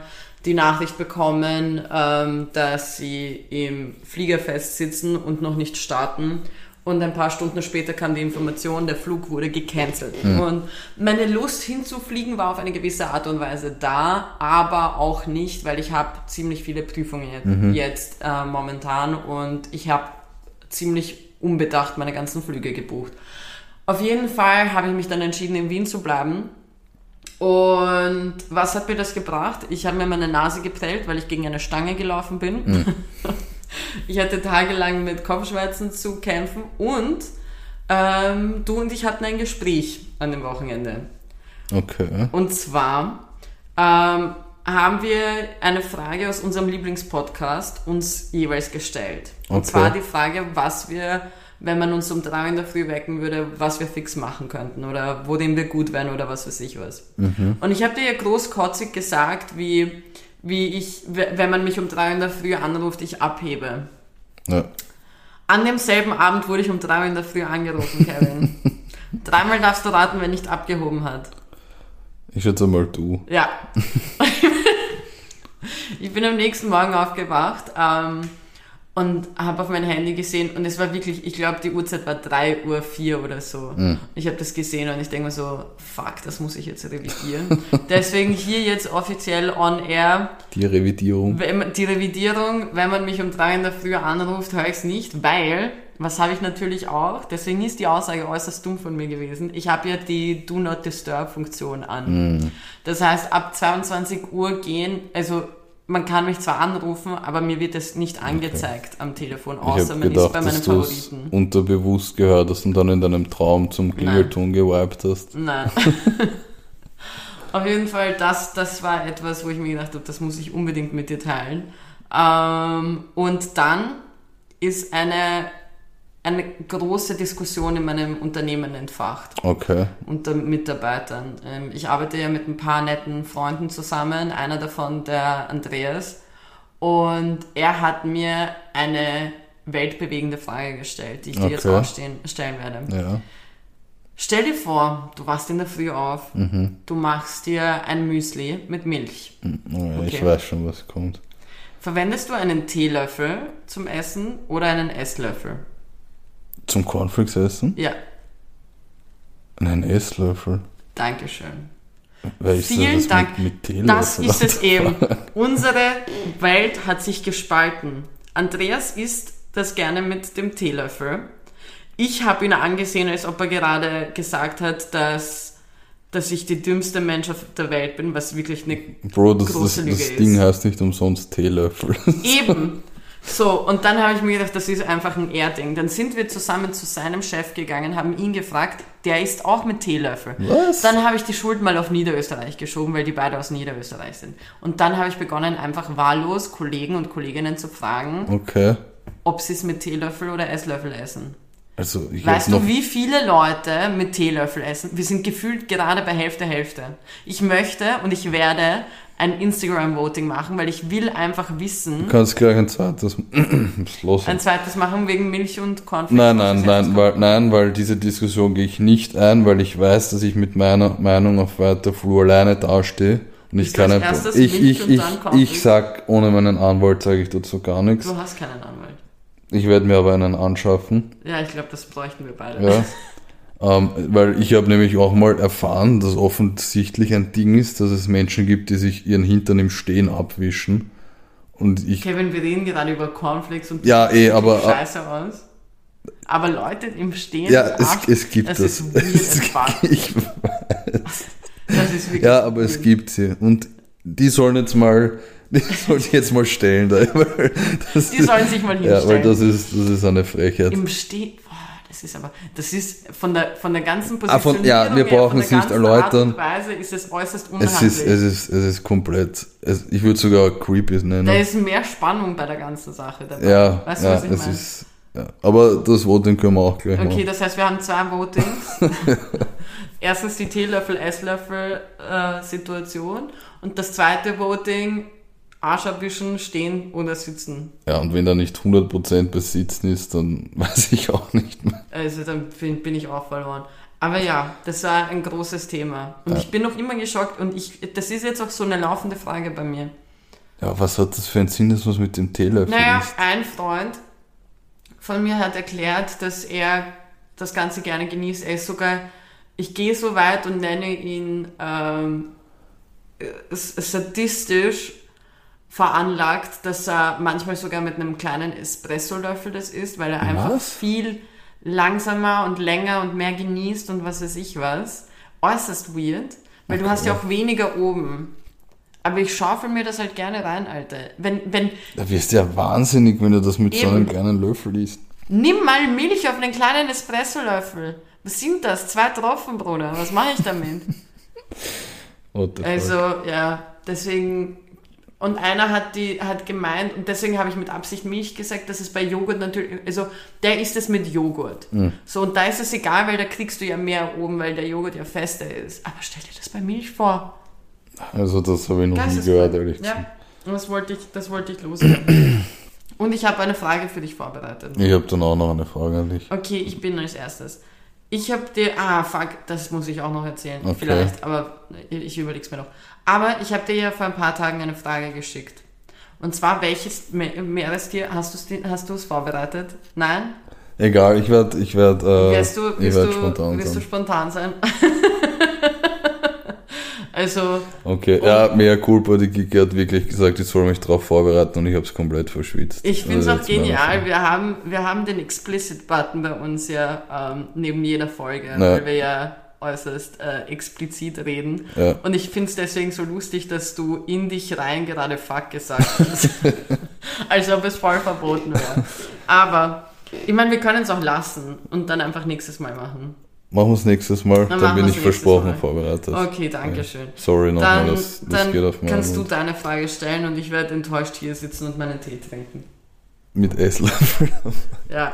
S1: die Nachricht bekommen, ähm, dass sie im Flieger festsitzen und noch nicht starten. Und ein paar Stunden später kam die Information, der Flug wurde gecancelt. Und meine Lust hinzufliegen war auf eine gewisse Art und Weise da, aber auch nicht, weil ich habe ziemlich viele Prüfungen jetzt, jetzt äh, momentan und ich habe ziemlich unbedacht meine ganzen Flüge gebucht. Auf jeden Fall habe ich mich dann entschieden, in Wien zu bleiben. Und was hat mir das gebracht? Ich habe mir meine Nase geprellt, weil ich gegen eine Stange gelaufen bin. Ich hatte tagelang mit Kopfschmerzen zu kämpfen und ähm, du und ich hatten ein Gespräch an dem Wochenende.
S2: Okay.
S1: Und zwar ähm, haben wir eine Frage aus unserem Lieblingspodcast uns jeweils gestellt. Und
S2: Okay.
S1: zwar die Frage, was wir, wenn man uns um drei in der Früh wecken würde, was wir fix machen könnten oder worin wir gut wären oder was weiß ich was. Und ich habe dir ja großkotzig gesagt, wie, wie ich, wenn man mich um drei in der Früh anruft, ich abhebe.
S2: Ja.
S1: An demselben Abend wurde ich um drei Uhr in der Früh angerufen, Kevin. Dreimal darfst du raten, wer nicht abgehoben hat.
S2: Ich schätze mal du.
S1: Ja. ich bin am nächsten Morgen aufgewacht ähm, und habe auf mein Handy gesehen und es war wirklich, ich glaube, die Uhrzeit war 3 Uhr 4 oder so. Ich habe das gesehen und ich denke mir so, fuck, das muss ich jetzt revidieren. Deswegen hier jetzt offiziell on air
S2: Die Revidierung.
S1: wenn die Revidierung, wenn man mich um drei in der Früh anruft, höre ich es nicht, weil, was habe ich natürlich auch, deswegen ist die Aussage äußerst dumm von mir gewesen, ich habe ja die Do Not Disturb Funktion an. Das heißt, ab 22 Uhr gehen, also man kann mich zwar anrufen, aber mir wird es nicht angezeigt am Telefon, außer man ist
S2: gedacht,
S1: bei meinen
S2: dass du
S1: Favoriten.
S2: unterbewusst gehört hast und dann in deinem Traum zum Klingelton gewiped hast.
S1: Nein. Auf jeden Fall, das, das war etwas, wo ich mir gedacht habe, das muss ich unbedingt mit dir teilen. Ähm, und dann ist eine, eine große Diskussion in meinem Unternehmen entfacht
S2: Okay.
S1: unter Mitarbeitern. Ähm, ich arbeite ja mit ein paar netten Freunden zusammen, einer davon der Andreas. Und er hat mir eine weltbewegende Frage gestellt, die ich dir jetzt
S2: Okay.
S1: auch stehen, stellen werde.
S2: Ja.
S1: Stell dir vor, du wachst in der Früh auf,
S2: Mhm.
S1: du machst dir ein Müsli mit Milch.
S2: Oh, Ich
S1: Okay.
S2: weiß schon, was kommt.
S1: Verwendest du einen Teelöffel zum Essen oder einen Esslöffel?
S2: Zum Cornflakes essen?
S1: Ja,
S2: Einen Esslöffel.
S1: Dankeschön.
S2: Wer ist
S1: Vielen
S2: das
S1: Dank.
S2: Mit, mit Teelöffel?
S1: Das ist es eben. Unsere Welt hat sich gespalten. Andreas isst das gerne mit dem Teelöffel. Ich habe ihn angesehen, als ob er gerade gesagt hat, dass, dass ich die dümmste Mensch auf der Welt bin, was wirklich eine
S2: Bro, das, das,
S1: große Lüge
S2: das
S1: ist.
S2: Ding heißt nicht umsonst Teelöffel.
S1: Eben. So, und dann habe ich mir gedacht, das ist einfach ein Er-Ding. Dann sind wir zusammen zu seinem Chef gegangen, haben ihn gefragt, der isst auch mit Teelöffel.
S2: Was?
S1: Dann habe ich die Schuld mal auf Niederösterreich geschoben, weil die beide aus Niederösterreich sind. Und dann habe ich begonnen, einfach wahllos Kollegen und Kolleginnen zu fragen,
S2: Okay.
S1: ob sie es mit Teelöffel oder Esslöffel essen.
S2: Also ich
S1: Weißt du, wie viele Leute mit Teelöffel essen? Wir sind gefühlt gerade bei Hälfte, Hälfte. Ich möchte und ich werde ein Instagram-Voting machen, weil ich will einfach wissen,
S2: Du kannst gleich ein zweites. Los?
S1: ein zweites machen wegen Milch und Cornflakes.
S2: Nein, nein, nein, weil, nein, weil diese Diskussion gehe ich nicht ein, weil ich weiß, dass ich mit meiner Meinung auf weiter Flur alleine dastehe. Und ich kann einfach,
S1: erstes
S2: ich, ich, ich, ich sag, ohne meinen Anwalt sage ich dazu gar nichts.
S1: Du hast keinen Anwalt.
S2: Ich werde mir aber einen anschaffen.
S1: Ja, ich glaube, das bräuchten wir beide.
S2: Ja. ähm, weil ich habe nämlich auch mal erfahren, dass offensichtlich ein Ding ist, dass es Menschen gibt, die sich ihren Hintern im Stehen abwischen. Und ich,
S1: Kevin, wir reden gerade über Cornflakes und
S2: Ja, eh, aber-
S1: scheiße aus. Aber Leute im Stehen.
S2: ja, es,
S1: Arsch-
S2: es gibt
S1: das.
S2: das.
S1: ist weird
S2: Es, ich,
S1: Das ist wirklich
S2: ja, aber es
S1: weird.
S2: gibt sie. Und die sollen jetzt mal, die sollen sich jetzt mal stellen. Da,
S1: Die sollen sich mal
S2: Ja, weil
S1: hinstellen.
S2: das ist, das ist eine Frechheit.
S1: Im Stehen. Das ist aber. Das ist von der, von der ganzen
S2: Ah, von- ja, wir brauchen es nicht erläutern.
S1: Weise ist es äußerst
S2: Es
S1: unhandlich.
S2: ist, es ist, es ist komplett, es, ich würde sogar creepy nennen.
S1: da ist mehr Spannung bei der ganzen Sache dabei.
S2: ja,
S1: weißt du,
S2: ja,
S1: was ich
S2: es
S1: meine?
S2: ist, ja. Aber das Voting können wir auch gleich
S1: Okay,
S2: machen.
S1: das heißt, wir haben zwei Votings. Erstens die Teelöffel-Esslöffel-Situation und das zweite Voting, Arsch abwischen, stehen oder sitzen.
S2: Ja, und wenn da nicht 100% besitzen ist, dann weiß ich auch nicht mehr.
S1: Also dann bin, bin ich auch verloren. Aber ja, das war ein großes Thema. Und ich bin noch immer geschockt und ich, das ist jetzt auch so eine laufende Frage bei mir.
S2: Ja, was hat das für einen Sinn, dass man es mit dem Teelöffel
S1: Naja,
S2: isst?
S1: ein Freund von mir hat erklärt, dass er das Ganze gerne genießt. Er ist sogar, ich gehe so weit und nenne ihn ähm, s- sadistisch veranlagt, dass er manchmal sogar mit einem kleinen Espresso-Löffel das isst, weil er einfach
S2: Was?
S1: viel langsamer und länger und mehr genießt und was weiß ich was. Äußerst weird, weil du hast ja auch weniger oben. Aber ich schaufel mir das halt gerne rein, Alter. Wenn, wenn,
S2: Da wirst du ja wahnsinnig, wenn du das mit so einem
S1: Eben.
S2: kleinen Löffel isst.
S1: Nimm mal Milch auf einen kleinen Espresso-Löffel. Was sind das? Zwei Tropfen, Bruder. Was mache ich damit? Also, ja, deswegen. Und einer hat die hat gemeint, und deswegen habe ich mit Absicht Milch gesagt, dass es bei Joghurt natürlich, also der isst es mit Joghurt. So, und da ist es egal, weil da kriegst du ja mehr oben, weil der Joghurt ja fester ist. Aber stell dir das bei Milch vor.
S2: Also das habe ich noch nie
S1: Geisteskrank.
S2: gehört, ehrlich
S1: Ja,
S2: gesagt.
S1: und das wollte ich, das wollte ich loswerden. und ich habe eine Frage für dich vorbereitet.
S2: Ich habe dann auch noch eine Frage an dich.
S1: Okay, ich bin als erstes. Ich habe dir, ah fuck, das muss ich auch noch erzählen,
S2: Okay.
S1: vielleicht, aber ich überleg's mir noch. Aber ich habe dir ja vor ein paar Tagen eine Frage geschickt. Und zwar, welches Me- Meerestier, hast du es hast du's vorbereitet? Nein?
S2: Egal, ich werde ich werd, äh,
S1: Wirst du,
S2: ich
S1: wirst
S2: werd
S1: du,
S2: spontan
S1: wirst du
S2: sein.
S1: spontan sein? also,
S2: Okay, ja, mehr Culpa, die Kiki hat wirklich gesagt, ich soll mich darauf vorbereiten und ich habe es komplett verschwitzt.
S1: ich finde es
S2: Also
S1: auch genial. Wir haben, wir haben den Explicit-Button bei uns ja ähm, neben jeder Folge,
S2: Ja.
S1: weil wir ja äußerst äh, explizit reden.
S2: Ja.
S1: Und ich finde es deswegen so lustig, dass du in dich rein gerade Fuck gesagt hast. Als ob es voll verboten wäre. Aber, ich meine, wir können es auch lassen und dann einfach nächstes Mal machen.
S2: Machen wir es nächstes Mal,
S1: Dann
S2: dann, bin ich versprochen
S1: Mal.
S2: vorbereitet.
S1: Okay, danke schön.
S2: Sorry nochmal,
S1: Dann,
S2: das, das
S1: dann
S2: geht auf meinen
S1: kannst du
S2: Mund.
S1: deine Frage stellen und ich werde enttäuscht hier sitzen und meinen Tee trinken.
S2: Mit Esslöffel.
S1: Ja.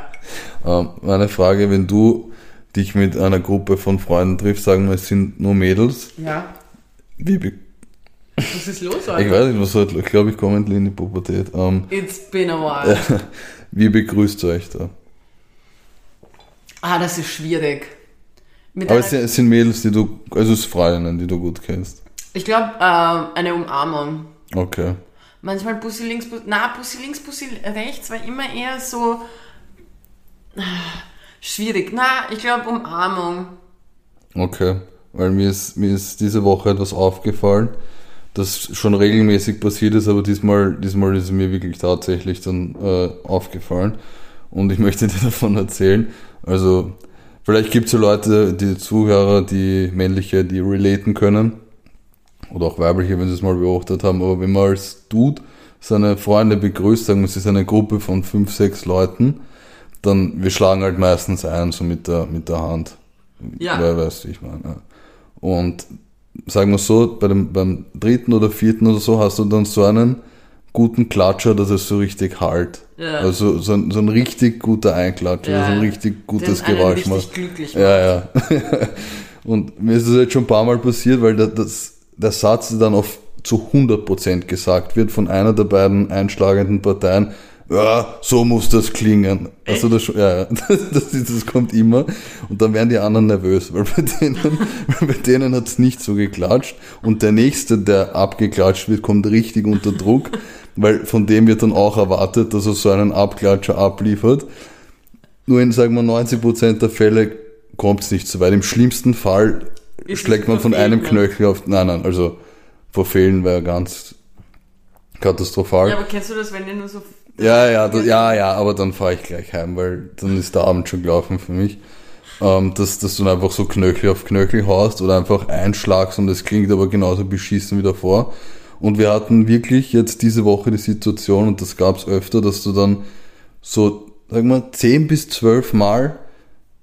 S2: ähm, meine Frage, wenn du dich mit einer Gruppe von Freunden triffst, sagen wir, es sind nur Mädels,
S1: Ja.
S2: wie
S1: Was ist los,
S2: ich
S1: Alter?
S2: weiß nicht, was halt, ich glaube, ich komme endlich in die Pubertät. Ähm,
S1: It's been a while.
S2: wie begrüßt ihr euch da?
S1: Ah, das ist schwierig. Mit
S2: Aber es sind, es sind Mädels, die du, also es sind Freundinnen, die du gut kennst.
S1: ich glaube, ähm, eine Umarmung.
S2: Okay.
S1: Manchmal Bussi links, Bussi, na, Bussi links, Bussi rechts war immer eher so schwierig. Na, ich glaube Umarmung.
S2: Okay, weil mir ist, mir ist diese Woche etwas aufgefallen, das schon regelmäßig passiert ist, aber diesmal, diesmal ist es mir wirklich tatsächlich dann äh, aufgefallen und ich möchte dir davon erzählen. Also vielleicht gibt es ja Leute, die Zuhörer, die männliche, die relaten können oder auch weibliche, wenn sie es mal beobachtet haben, aber wenn man als Dude seine Freunde begrüßt, sagen wir, es ist eine Gruppe von fünf, sechs Leuten, dann wir schlagen halt meistens ein, so mit der, mit der Hand.
S1: Ja.
S2: Wer weiß, wie ich meine. Ja. Und sagen wir so, bei dem, beim dritten oder vierten oder so hast du dann so einen guten Klatscher, dass es so richtig halt.
S1: Ja.
S2: Also so ein, so ein richtig guter Einklatscher,
S1: Ja.
S2: so ein richtig gutes
S1: Den
S2: Geräusch macht.
S1: glücklich
S2: Ja, ja. Und mir ist das jetzt schon ein paar Mal passiert, weil der, das, der Satz dann auf zu 100% gesagt wird von einer der beiden einschlagenden Parteien. Ja, so muss das klingen. Also das, ja, das, das, kommt immer. Und dann werden die anderen nervös, weil bei denen, weil bei denen hat's nicht so geklatscht. Und der nächste, der abgeklatscht wird, kommt richtig unter Druck, weil von dem wird dann auch erwartet, dass er so einen Abklatscher abliefert. Nur in, sagen wir, 90% der Fälle kommt es nicht so weit. Im schlimmsten Fall
S1: Ist
S2: schlägt man von einem
S1: ne?
S2: Knöchel auf, nein, nein, also verfehlen wäre ganz katastrophal.
S1: Ja, aber kennst du das, wenn die nur so.
S2: Ja, ja, da, ja, ja, aber dann fahre ich gleich heim, weil dann ist der Abend schon gelaufen für mich. Ähm, dass, dass du dann einfach so Knöchel auf Knöchel haust oder einfach einschlagst und es klingt aber genauso beschissen wie davor. Und wir hatten wirklich jetzt diese Woche die Situation, und das gab's öfter, dass du dann so, sag mal, 10 bis 12 Mal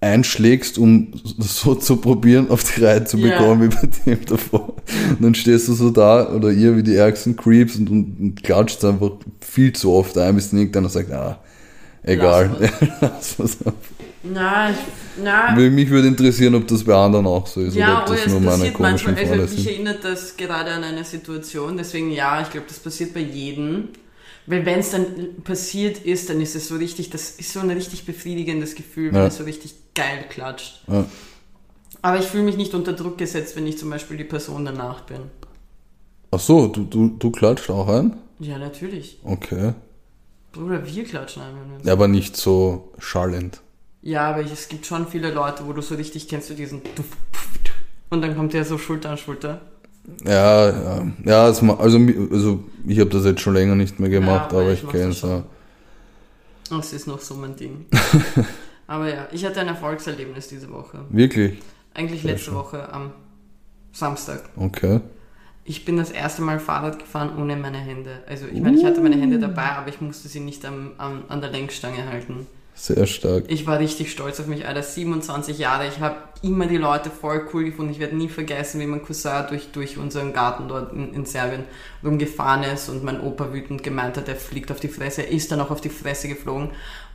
S2: einschlägst, um so zu probieren, auf die Reihe zu bekommen wie bei dem davor. Und dann stehst du so da, oder ihr wie die ärgsten Creeps und, und, und klatscht einfach viel zu oft ein, bis dann irgendeiner sagt, ah, egal. Lass was ab.
S1: Na, ich, na.
S2: Mich würde interessieren, ob das bei anderen auch so ist, oder
S1: Ja,
S2: ob
S1: oh,
S2: das
S1: es
S2: nur meine
S1: passiert
S2: komischen
S1: manchmal,
S2: Freunde
S1: also mich erinnert das gerade an eine Situation, deswegen ja, ich glaube, das passiert bei jedem. Weil wenn es dann passiert ist, dann ist es so richtig, das ist so ein richtig befriedigendes Gefühl, wenn
S2: Ja.
S1: es so richtig geil klatscht.
S2: Ja.
S1: Aber ich fühle mich nicht unter Druck gesetzt, wenn ich zum Beispiel die Person danach bin.
S2: Ach so, du, du, du klatscht auch ein?
S1: Ja, natürlich.
S2: Okay.
S1: Bruder, wir klatschen ein.
S2: Ja, aber nicht so schallend.
S1: Ja, aber es gibt schon viele Leute, wo du so richtig kennst, du diesen und dann kommt der so Schulter an Schulter.
S2: Ja, ja, ja es, also, also ich habe das jetzt schon länger nicht mehr gemacht,
S1: Ja, aber
S2: aber
S1: ich
S2: ich kenne es. Ja.
S1: Das ist noch so mein Ding. aber ja, ich hatte ein Erfolgserlebnis diese Woche.
S2: Wirklich?
S1: Eigentlich
S2: Sehr
S1: letzte
S2: schön.
S1: Woche am Samstag.
S2: Okay.
S1: Ich bin das erste Mal Fahrrad gefahren ohne meine Hände. Also ich meine, ich hatte meine Hände dabei, aber ich musste sie nicht am, am, an der Lenkstange halten.
S2: Sehr stark.
S1: Ich war richtig stolz auf mich, Alter. 27 Jahre. Ich habe immer die Leute voll cool gefunden. Ich werde nie vergessen, wie mein Cousin durch, durch unseren Garten dort in, in Serbien rumgefahren ist und mein Opa wütend gemeint hat, er fliegt auf die Fresse. Er ist dann auch auf die Fresse geflogen.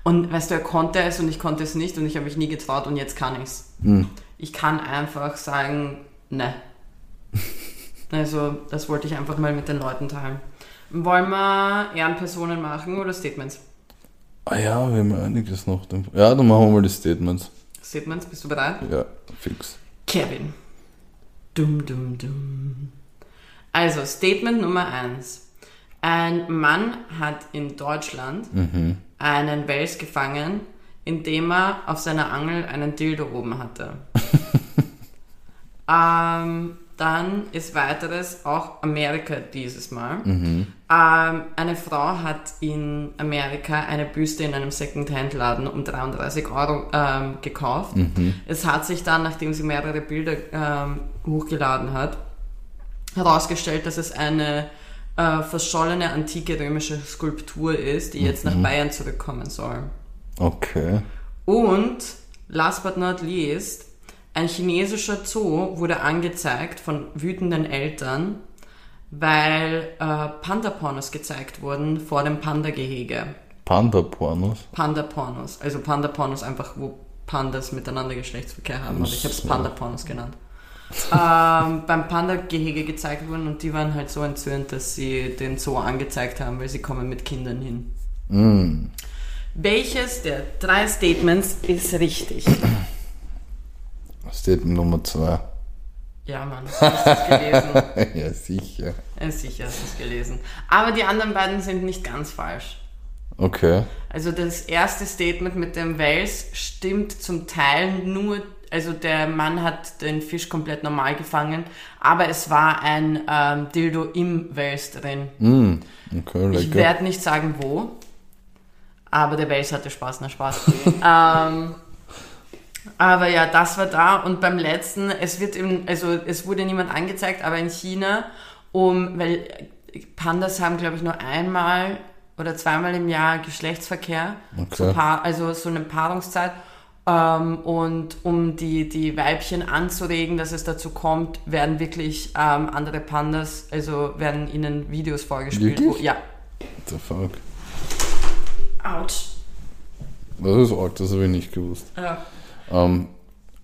S1: Und weißt du, er konnte es und ich konnte es nicht und ich habe mich nie getraut und jetzt kann ich's.
S2: Hm.
S1: Ich kann einfach sagen, ne. Also, das wollte ich einfach mal mit den Leuten teilen. Wollen wir Ehrenpersonen machen oder Statements?
S2: Ah ja, wir haben einiges noch. Ja, dann machen wir mal die Statements.
S1: Statements, bist du bereit?
S2: Ja, fix.
S1: Kevin. Dum, dum, dum. Also, Statement Nummer 1. Ein Mann hat in Deutschland
S2: Mhm.
S1: Einen Wels gefangen, indem er auf seiner Angel einen Dildo oben hatte. ähm, dann ist weiteres auch Amerika dieses Mal.
S2: Mhm.
S1: Ähm, eine Frau hat in Amerika eine Büste in einem Second-Hand-Laden um 33 Euro ähm, gekauft.
S2: Mhm.
S1: Es hat sich dann, nachdem sie mehrere Bilder ähm, hochgeladen hat, herausgestellt, dass es eine äh, verschollene antike römische Skulptur ist, die jetzt nach Bayern zurückkommen soll.
S2: Okay.
S1: Und, last but not least, ein chinesischer Zoo wurde angezeigt von wütenden Eltern, weil äh, Panda-Pornos gezeigt wurden vor dem Panda-Gehege.
S2: Panda-Pornos.
S1: Panda-Pornos. Also Panda-Pornos einfach, wo Pandas miteinander Geschlechtsverkehr haben, aber ich habe es. Panda-Pornos genannt. Ähm, beim Panda-Gehege gezeigt wurden und die waren halt so entzürnt, dass sie den Zoo angezeigt haben, weil sie kommen mit Kindern hin.
S2: Mm.
S1: Welches der drei Statements ist richtig?
S2: Statement Nummer zwei.
S1: Ja, Mann, hast du es gelesen?
S2: ja, sicher.
S1: Ja, sicher hast du es gelesen. Aber die anderen beiden sind nicht ganz falsch.
S2: Okay.
S1: Also das erste Statement mit dem Wels stimmt zum Teil nur, also der Mann hat den Fisch komplett normal gefangen, aber es war ein ähm, Dildo im Wels drin.
S2: Mm. Okay,
S1: Ich werde nicht sagen wo, aber der Wels hatte Spaß, na Spaß. ähm, aber ja, das war da und beim letzten, es wird im, also es wurde niemand angezeigt, aber in China, um, weil Pandas haben glaube ich nur einmal oder zweimal im Jahr Geschlechtsverkehr,
S2: Okay.
S1: so also so eine Paarungszeit. Ähm, und um die, die Weibchen anzuregen, dass es dazu kommt, werden wirklich ähm, andere Pandas, also werden ihnen Videos vorgespielt.
S2: Wirklich?
S1: Wo, ja.
S2: What the fuck?
S1: Autsch.
S2: Das ist arg, das habe ich nicht gewusst.
S1: Ja.
S2: Ähm,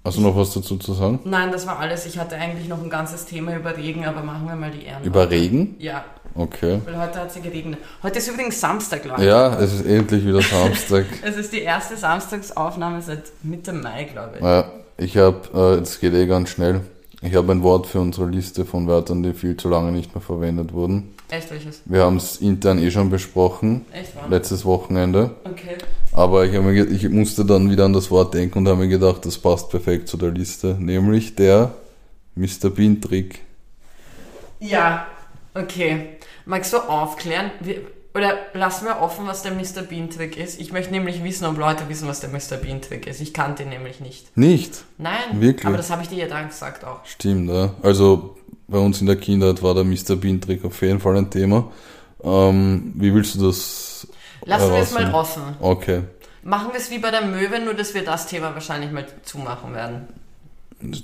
S2: hast du noch was dazu zu sagen?
S1: Nein, das war alles. Ich hatte eigentlich noch ein ganzes Thema über Regen, aber machen wir mal die Ehren.
S2: Über Regen?
S1: Ja,
S2: Okay.
S1: weil heute hat es ja geregnet. Heute ist übrigens Samstag, Leute.
S2: Ja, es ist endlich wieder Samstag.
S1: Es ist die erste Samstagsaufnahme seit Mitte Mai, glaube ich.
S2: Ja, ich habe, äh, jetzt geht eh ganz schnell. Ich habe ein Wort für unsere Liste von Wörtern, die viel zu lange nicht mehr verwendet wurden.
S1: Echt welches?
S2: Wir haben es intern eh schon besprochen,
S1: Echt wahr?
S2: letztes Wochenende.
S1: Okay.
S2: Aber ich, mir, ich musste dann wieder an das Wort denken und habe mir gedacht, das passt perfekt zu der Liste. Nämlich der Mr. Bean-Trick.
S1: Ja, okay. Magst du aufklären? Oder lassen wir offen, was der Mr. Bean-Trick ist? Ich möchte nämlich wissen, ob Leute wissen, was der Mr. Bean-Trick ist. Ich kannte ihn nämlich nicht.
S2: Nicht?
S1: Nein,
S2: Wirklich?
S1: aber das habe ich dir ja dann gesagt auch.
S2: Stimmt, ja. Also bei uns in der Kindheit war der Mr. Bean-Trick auf jeden Fall ein Thema. Ähm, wie willst du das
S1: Lassen wir es mal offen.
S2: Okay.
S1: Machen wir es wie bei der Möwe, nur dass wir das Thema wahrscheinlich mal zumachen werden.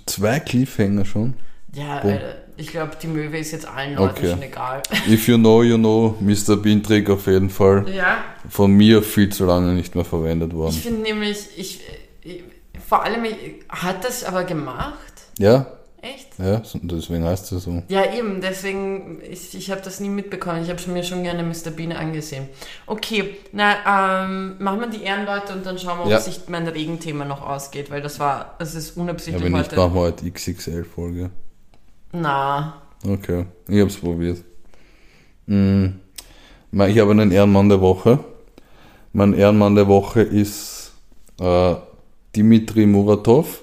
S2: Zwei Cliffhanger schon.
S1: Ja,
S2: Boom.
S1: Alter, ich glaube, die Möwe ist jetzt allen Leuten
S2: Okay.
S1: schon egal.
S2: If you know, you know, Mr. Bean-Trick auf jeden Fall.
S1: Ja,
S2: Von mir viel zu lange nicht mehr verwendet
S1: ich
S2: worden.
S1: finde nämlich, ich, ich, vor allem, ich, hat das aber gemacht?
S2: Ja,
S1: Echt?
S2: ja, deswegen heißt es so.
S1: Ja, eben, deswegen, ich, ich habe das nie mitbekommen. Ich habe mir schon gerne Mr. Bean angesehen. Okay, na, ähm, machen wir die Ehrenleute und dann schauen wir, ob
S2: Ja.
S1: sich mein Regenthema noch ausgeht, weil das war, es ist
S2: Ja,
S1: unabsichtlich
S2: wenn nicht,
S1: heute.
S2: machen wir heute XXL-Folge.
S1: Na,
S2: Okay, ich hab's probiert. Mm, Ich habe einen Ehrenmann der Woche. Mein Ehrenmann der Woche ist äh, Dimitri Muratov.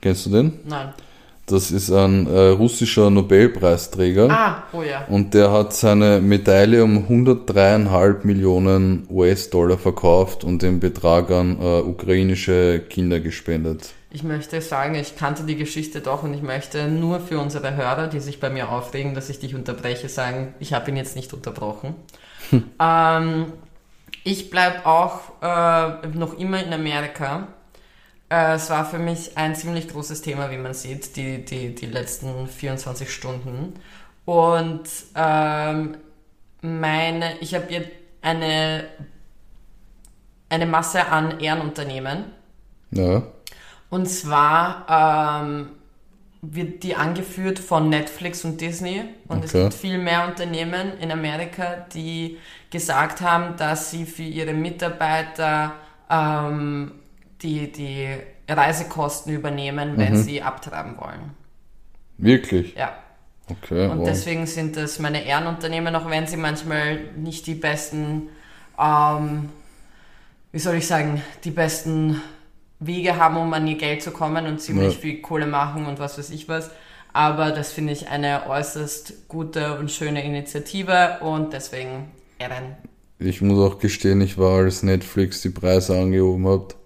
S2: Kennst du den?
S1: Nein.
S2: Das ist ein äh, russischer Nobelpreisträger.
S1: Ah, oh ja.
S2: Und der hat seine Medaille um 103,5 Millionen US-Dollar verkauft und den Betrag an äh, ukrainische Kinder gespendet.
S1: Ich möchte sagen, ich kannte die Geschichte doch und ich möchte nur für unsere Hörer, die sich bei mir aufregen, dass ich dich unterbreche, sagen, ich habe ihn jetzt nicht unterbrochen. ähm, ich bleibe auch äh, noch immer in Amerika. Äh, es war für mich ein ziemlich großes Thema, wie man sieht, die, die, die letzten 24 Stunden. Und ähm, meine, ich habe jetzt eine, eine Masse an Ehrenunternehmen.
S2: Ja.
S1: Und zwar ähm, wird die angeführt von Netflix und Disney. Und es
S2: Okay.
S1: gibt viel mehr Unternehmen in Amerika, die gesagt haben, dass sie für ihre Mitarbeiter ähm, die, die Reisekosten übernehmen, wenn
S2: Mhm.
S1: sie abtreiben wollen.
S2: Wirklich?
S1: Ja.
S2: Okay.
S1: Und
S2: wow.
S1: deswegen sind das meine Ehrenunternehmen, auch wenn sie manchmal nicht die besten, ähm, wie soll ich sagen, die besten Wege haben, um an ihr Geld zu kommen und ziemlich
S2: Ja.
S1: viel Kohle machen und was weiß ich was. Aber das finde ich eine äußerst gute und schöne Initiative und deswegen Ehren.
S2: Ich muss auch gestehen, ich war, als Netflix die Preise angehoben hat,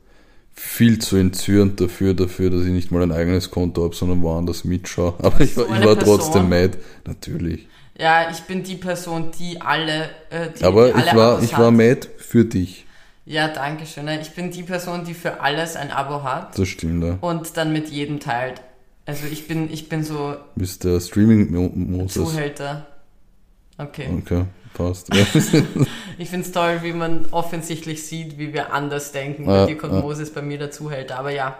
S2: viel zu entzürnt dafür, dafür, dass ich nicht mal ein eigenes Konto habe, sondern woanders mitschaue. Aber ich war,
S1: So
S2: ich war
S1: Person?
S2: trotzdem mad. Natürlich.
S1: Ja, ich bin die Person, die alle, äh, die,
S2: Aber
S1: die alle
S2: ich war,
S1: Abos
S2: ich war mad für dich.
S1: Ja, danke schön. Ich bin die Person, die für alles ein Abo hat.
S2: Das stimmt, ja.
S1: und dann mit jedem teilt. Also ich bin, ich bin so
S2: bist der Streaming-Modus.
S1: Zuhälter. Okay.
S2: Okay, passt.
S1: Ich finde es toll, wie man offensichtlich sieht, wie wir anders denken.
S2: Ja,
S1: Bei dir kommt
S2: ja.
S1: Moses, bei mir der Zuhälter. Aber ja.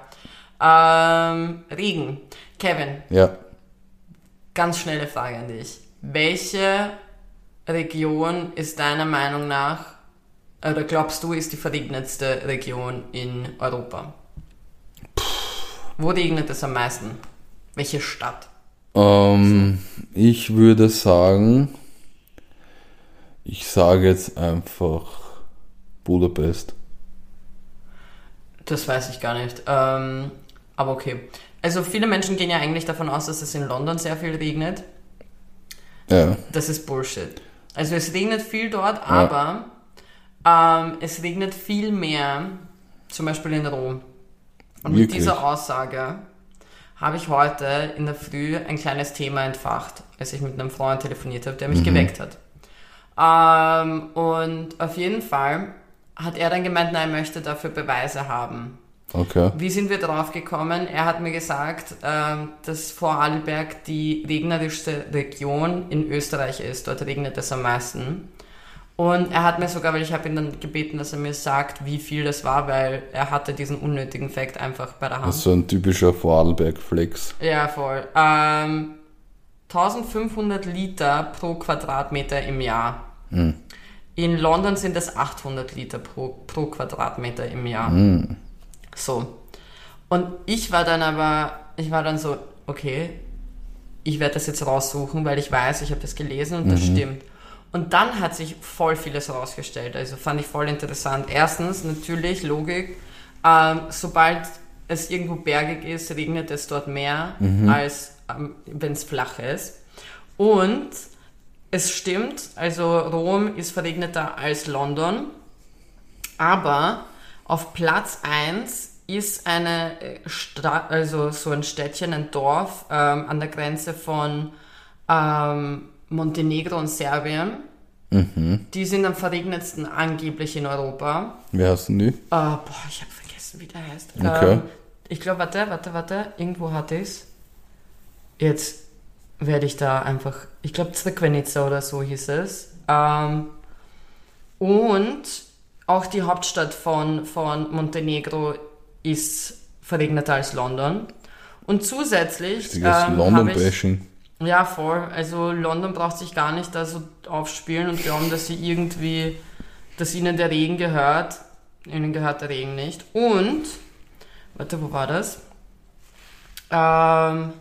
S1: Ähm, Regen. Kevin,
S2: ja.
S1: ganz schnelle Frage an dich. Welche Region ist deiner Meinung nach, oder glaubst du, ist die verregnetste Region in Europa? Wo regnet es am meisten? Welche Stadt?
S2: Ähm, ich würde sagen, ich sage jetzt einfach Budapest.
S1: Das weiß ich gar nicht. Ähm, aber okay. Also viele Menschen gehen ja eigentlich davon aus, dass es in London sehr viel regnet.
S2: Ja,
S1: Das ist Bullshit. Also es regnet viel dort, aber ähm, es regnet viel mehr, zum Beispiel in Rom. Und mit
S2: Wirklich?
S1: dieser Aussage habe ich heute in der Früh ein kleines Thema entfacht, als ich mit einem Freund telefoniert habe, der mich geweckt hat. Ähm, und auf jeden Fall hat er dann gemeint, nein, er möchte dafür Beweise haben.
S2: okay.
S1: Wie sind wir darauf gekommen? Er hat mir gesagt, ähm, dass Vorarlberg die regnerischste Region in Österreich ist. Dort regnet es am meisten. Und er hat mir sogar, weil ich habe ihn dann gebeten, dass er mir sagt, wie viel das war, weil er hatte diesen unnötigen Fakt einfach bei der Hand.
S2: Das ist so ein typischer Vorarlberg-Flex.
S1: Ja, voll. Ähm, 1500 Liter pro Quadratmeter im Jahr. In London sind es 800 Liter pro, pro Quadratmeter im Jahr. So. Und ich war dann aber, ich war dann so, okay, ich werde das jetzt raussuchen, weil ich weiß, ich habe das gelesen und das stimmt. Und dann hat sich voll vieles rausgestellt. Also fand ich voll interessant. Erstens, natürlich, Logik, ähm, sobald es irgendwo bergig ist, regnet es dort mehr, als ähm, wenn es flach ist. Und es stimmt, also Rom ist verregneter als London. Aber auf Platz 1 ist eine äh, Stadt, also so ein Städtchen, ein Dorf ähm, an der Grenze von ähm, Montenegro und Serbien. Die sind am verregnetsten angeblich in Europa.
S2: Hast denn die?
S1: Äh, boah, ich habe vergessen, wie der heißt.
S2: Okay.
S1: Ähm, ich glaube, warte, warte, warte. Irgendwo hatte ich's. Jetzt werde ich da einfach. Ich glaube, Zrikvenica oder so hieß es. Ähm, und auch die Hauptstadt von, von Montenegro ist verregneter als London. Und zusätzlich
S2: Richtiges
S1: ähm,
S2: London-Bashing.
S1: ja, voll. Also London braucht sich gar nicht da so aufspielen und glauben, dass sie irgendwie, dass ihnen der Regen gehört. Ihnen gehört der Regen nicht. Und, warte, wo war das? Ähm,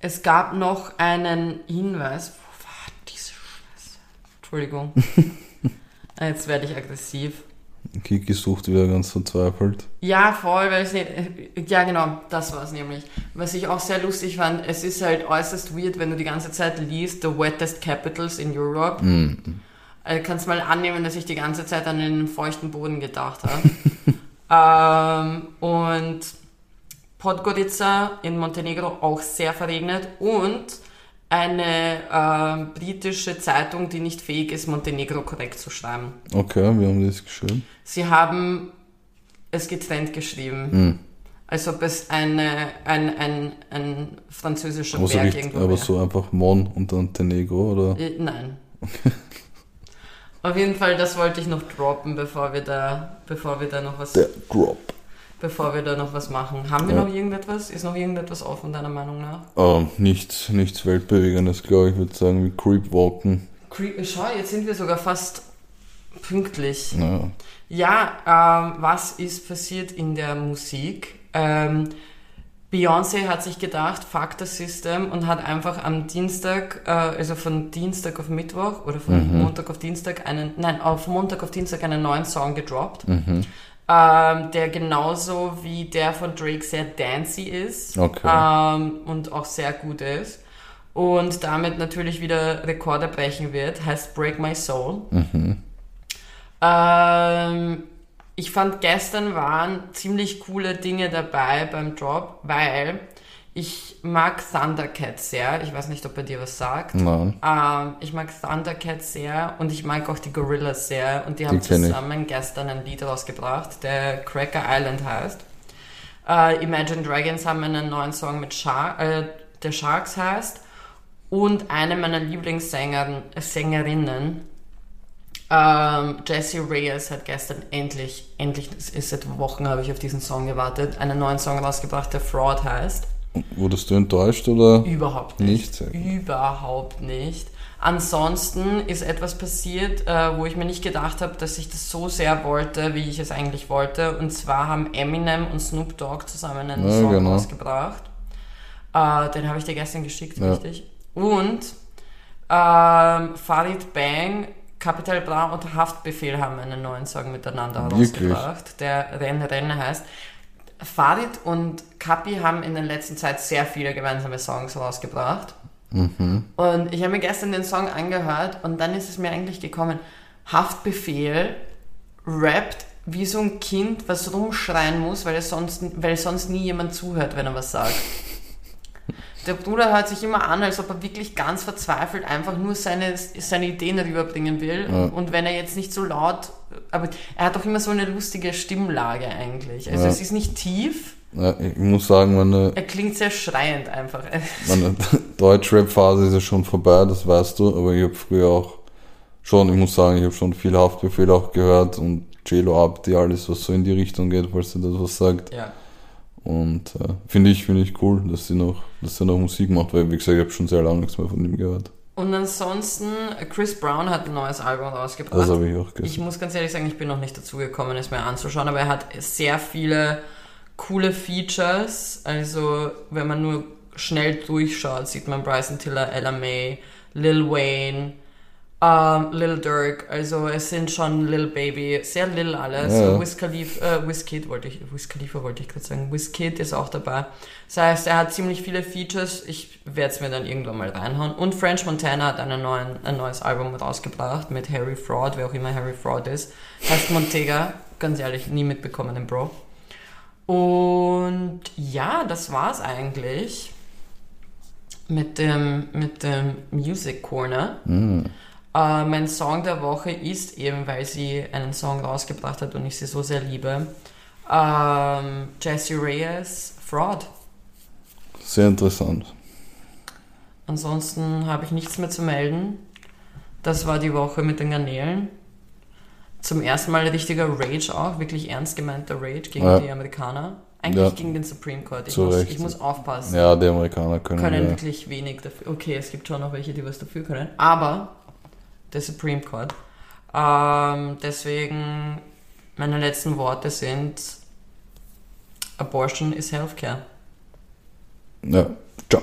S1: Es gab noch einen Hinweis. Wo war diese Scheiße? Entschuldigung. Jetzt werde ich aggressiv.
S2: Kiki sucht wieder ganz verzweifelt.
S1: Ja, voll, weil es nicht. Ja, genau, das war es nämlich. Was ich auch sehr lustig fand, es ist halt äußerst weird, wenn du die ganze Zeit liest, The Wettest Capitals in Europe.
S2: Mm.
S1: Also kannst mal annehmen, dass ich die ganze Zeit an den feuchten Boden gedacht habe. ähm, und Podgorica in Montenegro auch sehr verregnet und eine äh, britische Zeitung, die nicht fähig ist, Montenegro korrekt zu schreiben.
S2: Okay, wir haben das geschrieben.
S1: Sie haben es getrennt geschrieben.
S2: Hm.
S1: Als ob es eine, ein, ein, ein französischer
S2: Aber, so,
S1: Berg irgendwo
S2: aber
S1: wäre.
S2: so einfach Mon und dann Tenegro, oder?
S1: Äh, Nein. Auf jeden Fall, das wollte ich noch droppen, bevor wir da, bevor wir da noch was,
S2: Der Drop.
S1: Bevor wir da noch was machen. Haben wir
S2: Ja.
S1: noch irgendetwas? Ist noch irgendetwas offen, deiner Meinung nach?
S2: Ähm, nichts, nichts Weltbewegendes, glaube ich. Ich würde sagen, wie Creepwalken.
S1: Cre- Schau, jetzt sind wir sogar fast pünktlich.
S2: Naja.
S1: Ja, ähm, was ist passiert in der Musik? Ähm, Beyoncé hat sich gedacht, fuck the system und hat einfach am Dienstag, äh, also von Dienstag auf Mittwoch oder von
S2: Mhm.
S1: Montag auf Dienstag einen, nein, auf Montag auf Dienstag einen neuen Song gedroppt,
S2: Mhm.
S1: Ähm, der genauso wie der von Drake sehr dancey ist
S2: Okay.
S1: ähm, und auch sehr gut ist und damit natürlich wieder Rekorde brechen wird, heißt Break My Soul.
S2: Mhm.
S1: Ähm, ich fand gestern waren ziemlich coole Dinge dabei beim Drop, weil ich mag Thundercat sehr. Ich weiß nicht, ob er dir was sagt.
S2: Nein.
S1: Ähm, ich mag Thundercat sehr und ich mag auch die Gorillas sehr. Und die haben
S2: kenn ich.
S1: zusammen gestern ein Lied rausgebracht, der Cracker Island heißt. Äh, Imagine Dragons haben einen neuen Song mit Shark, äh, der Sharks heißt. Und eine meiner Lieblingssängerinnen, Sängerinnen, ähm, Jessie Reyes hat gestern endlich, endlich, ist seit Wochen habe ich auf diesen Song gewartet, einen neuen Song rausgebracht, der Fraud heißt.
S2: Wurdest du enttäuscht oder?
S1: Überhaupt nicht.
S2: Nicht?
S1: Überhaupt nicht. Ansonsten ist etwas passiert, äh, wo ich mir nicht gedacht habe, dass ich das so sehr wollte, wie ich es eigentlich wollte. Und zwar haben Eminem und Snoop Dogg zusammen einen
S2: Ja,
S1: Song
S2: genau.
S1: rausgebracht. Äh, den habe ich dir gestern geschickt,
S2: Ja.
S1: richtig? Und ähm, Farid Bang, Capital Bra und Haftbefehl haben einen neuen Song miteinander
S2: Wirklich?
S1: herausgebracht, der Renn Renn heißt. Farid und Kapi haben in der letzten Zeit sehr viele gemeinsame Songs rausgebracht.
S2: Mhm.
S1: Und ich habe mir gestern den Song angehört und dann ist es mir eigentlich gekommen, Haftbefehl rappt wie so ein Kind, was rumschreien muss, weil, es sonst, weil sonst nie jemand zuhört, wenn er was sagt. Der Bruder hört sich immer an, als ob er wirklich ganz verzweifelt einfach nur seine, seine Ideen rüberbringen will.
S2: Ja.
S1: Und wenn er jetzt nicht so laut, aber er hat auch immer so eine lustige Stimmlage eigentlich. Also
S2: Ja.
S1: es ist nicht tief,
S2: Ja, ich muss sagen, meine,
S1: er klingt sehr schreiend einfach.
S2: meine Deutschrap-Phase ist ja schon vorbei, das weißt du, aber ich habe früher auch schon, ich muss sagen, ich habe schon viel Haftbefehl auch gehört und JLo Abdi, alles, was so in die Richtung geht, falls du das was sagt.
S1: Ja.
S2: Und äh, finde ich, finde ich cool, dass sie noch, dass er noch Musik macht, weil wie gesagt, ich habe schon sehr lange nichts mehr von ihm gehört.
S1: Und ansonsten, Chris Brown hat ein neues Album rausgebracht.
S2: Das habe ich auch
S1: ich
S2: gesehen.
S1: muss ganz ehrlich sagen, ich bin noch nicht dazu gekommen, es mir anzuschauen, aber er hat sehr viele coole Features. Also, wenn man nur schnell durchschaut, sieht man Bryson Tiller, Ella May, Lil Wayne, ähm, Lil Durk. Also, es sind schon Lil Baby, sehr Lil alles.
S2: Ja.
S1: So Wiz Khalifa, äh, Wiz Kid wollte ich, Wiz Khalifa wollte ich gerade sagen. Wiz Kid ist auch dabei. Das heißt, er hat ziemlich viele Features. Ich werde es mir dann irgendwann mal reinhauen. Und French Montana hat einen neuen, ein neues Album rausgebracht mit Harry Fraud, wer auch immer Harry Fraud ist. Heißt Montega. Ganz ehrlich, nie mitbekommen, den Bro. Und ja, das war's eigentlich mit dem, mit dem Music Corner.
S2: Mhm.
S1: Äh, mein Song der Woche ist eben, weil sie einen Song rausgebracht hat und ich sie so sehr liebe, ähm, Jessie Reyes Fraud.
S2: Sehr interessant.
S1: Ansonsten habe ich nichts mehr zu melden. Das war die Woche mit den Garnelen. Zum ersten Mal richtiger Rage auch, wirklich ernst gemeinter Rage gegen
S2: Ja.
S1: die Amerikaner. Eigentlich
S2: Ja.
S1: gegen den Supreme Court. Ich, muss, ich muss aufpassen.
S2: Ja, die Amerikaner können,
S1: können
S2: ja.
S1: wirklich wenig dafür. Okay, es gibt schon noch welche, die was dafür können. Aber der Supreme Court. Ähm, deswegen meine letzten Worte sind Abortion is Healthcare.
S2: ja. Ciao.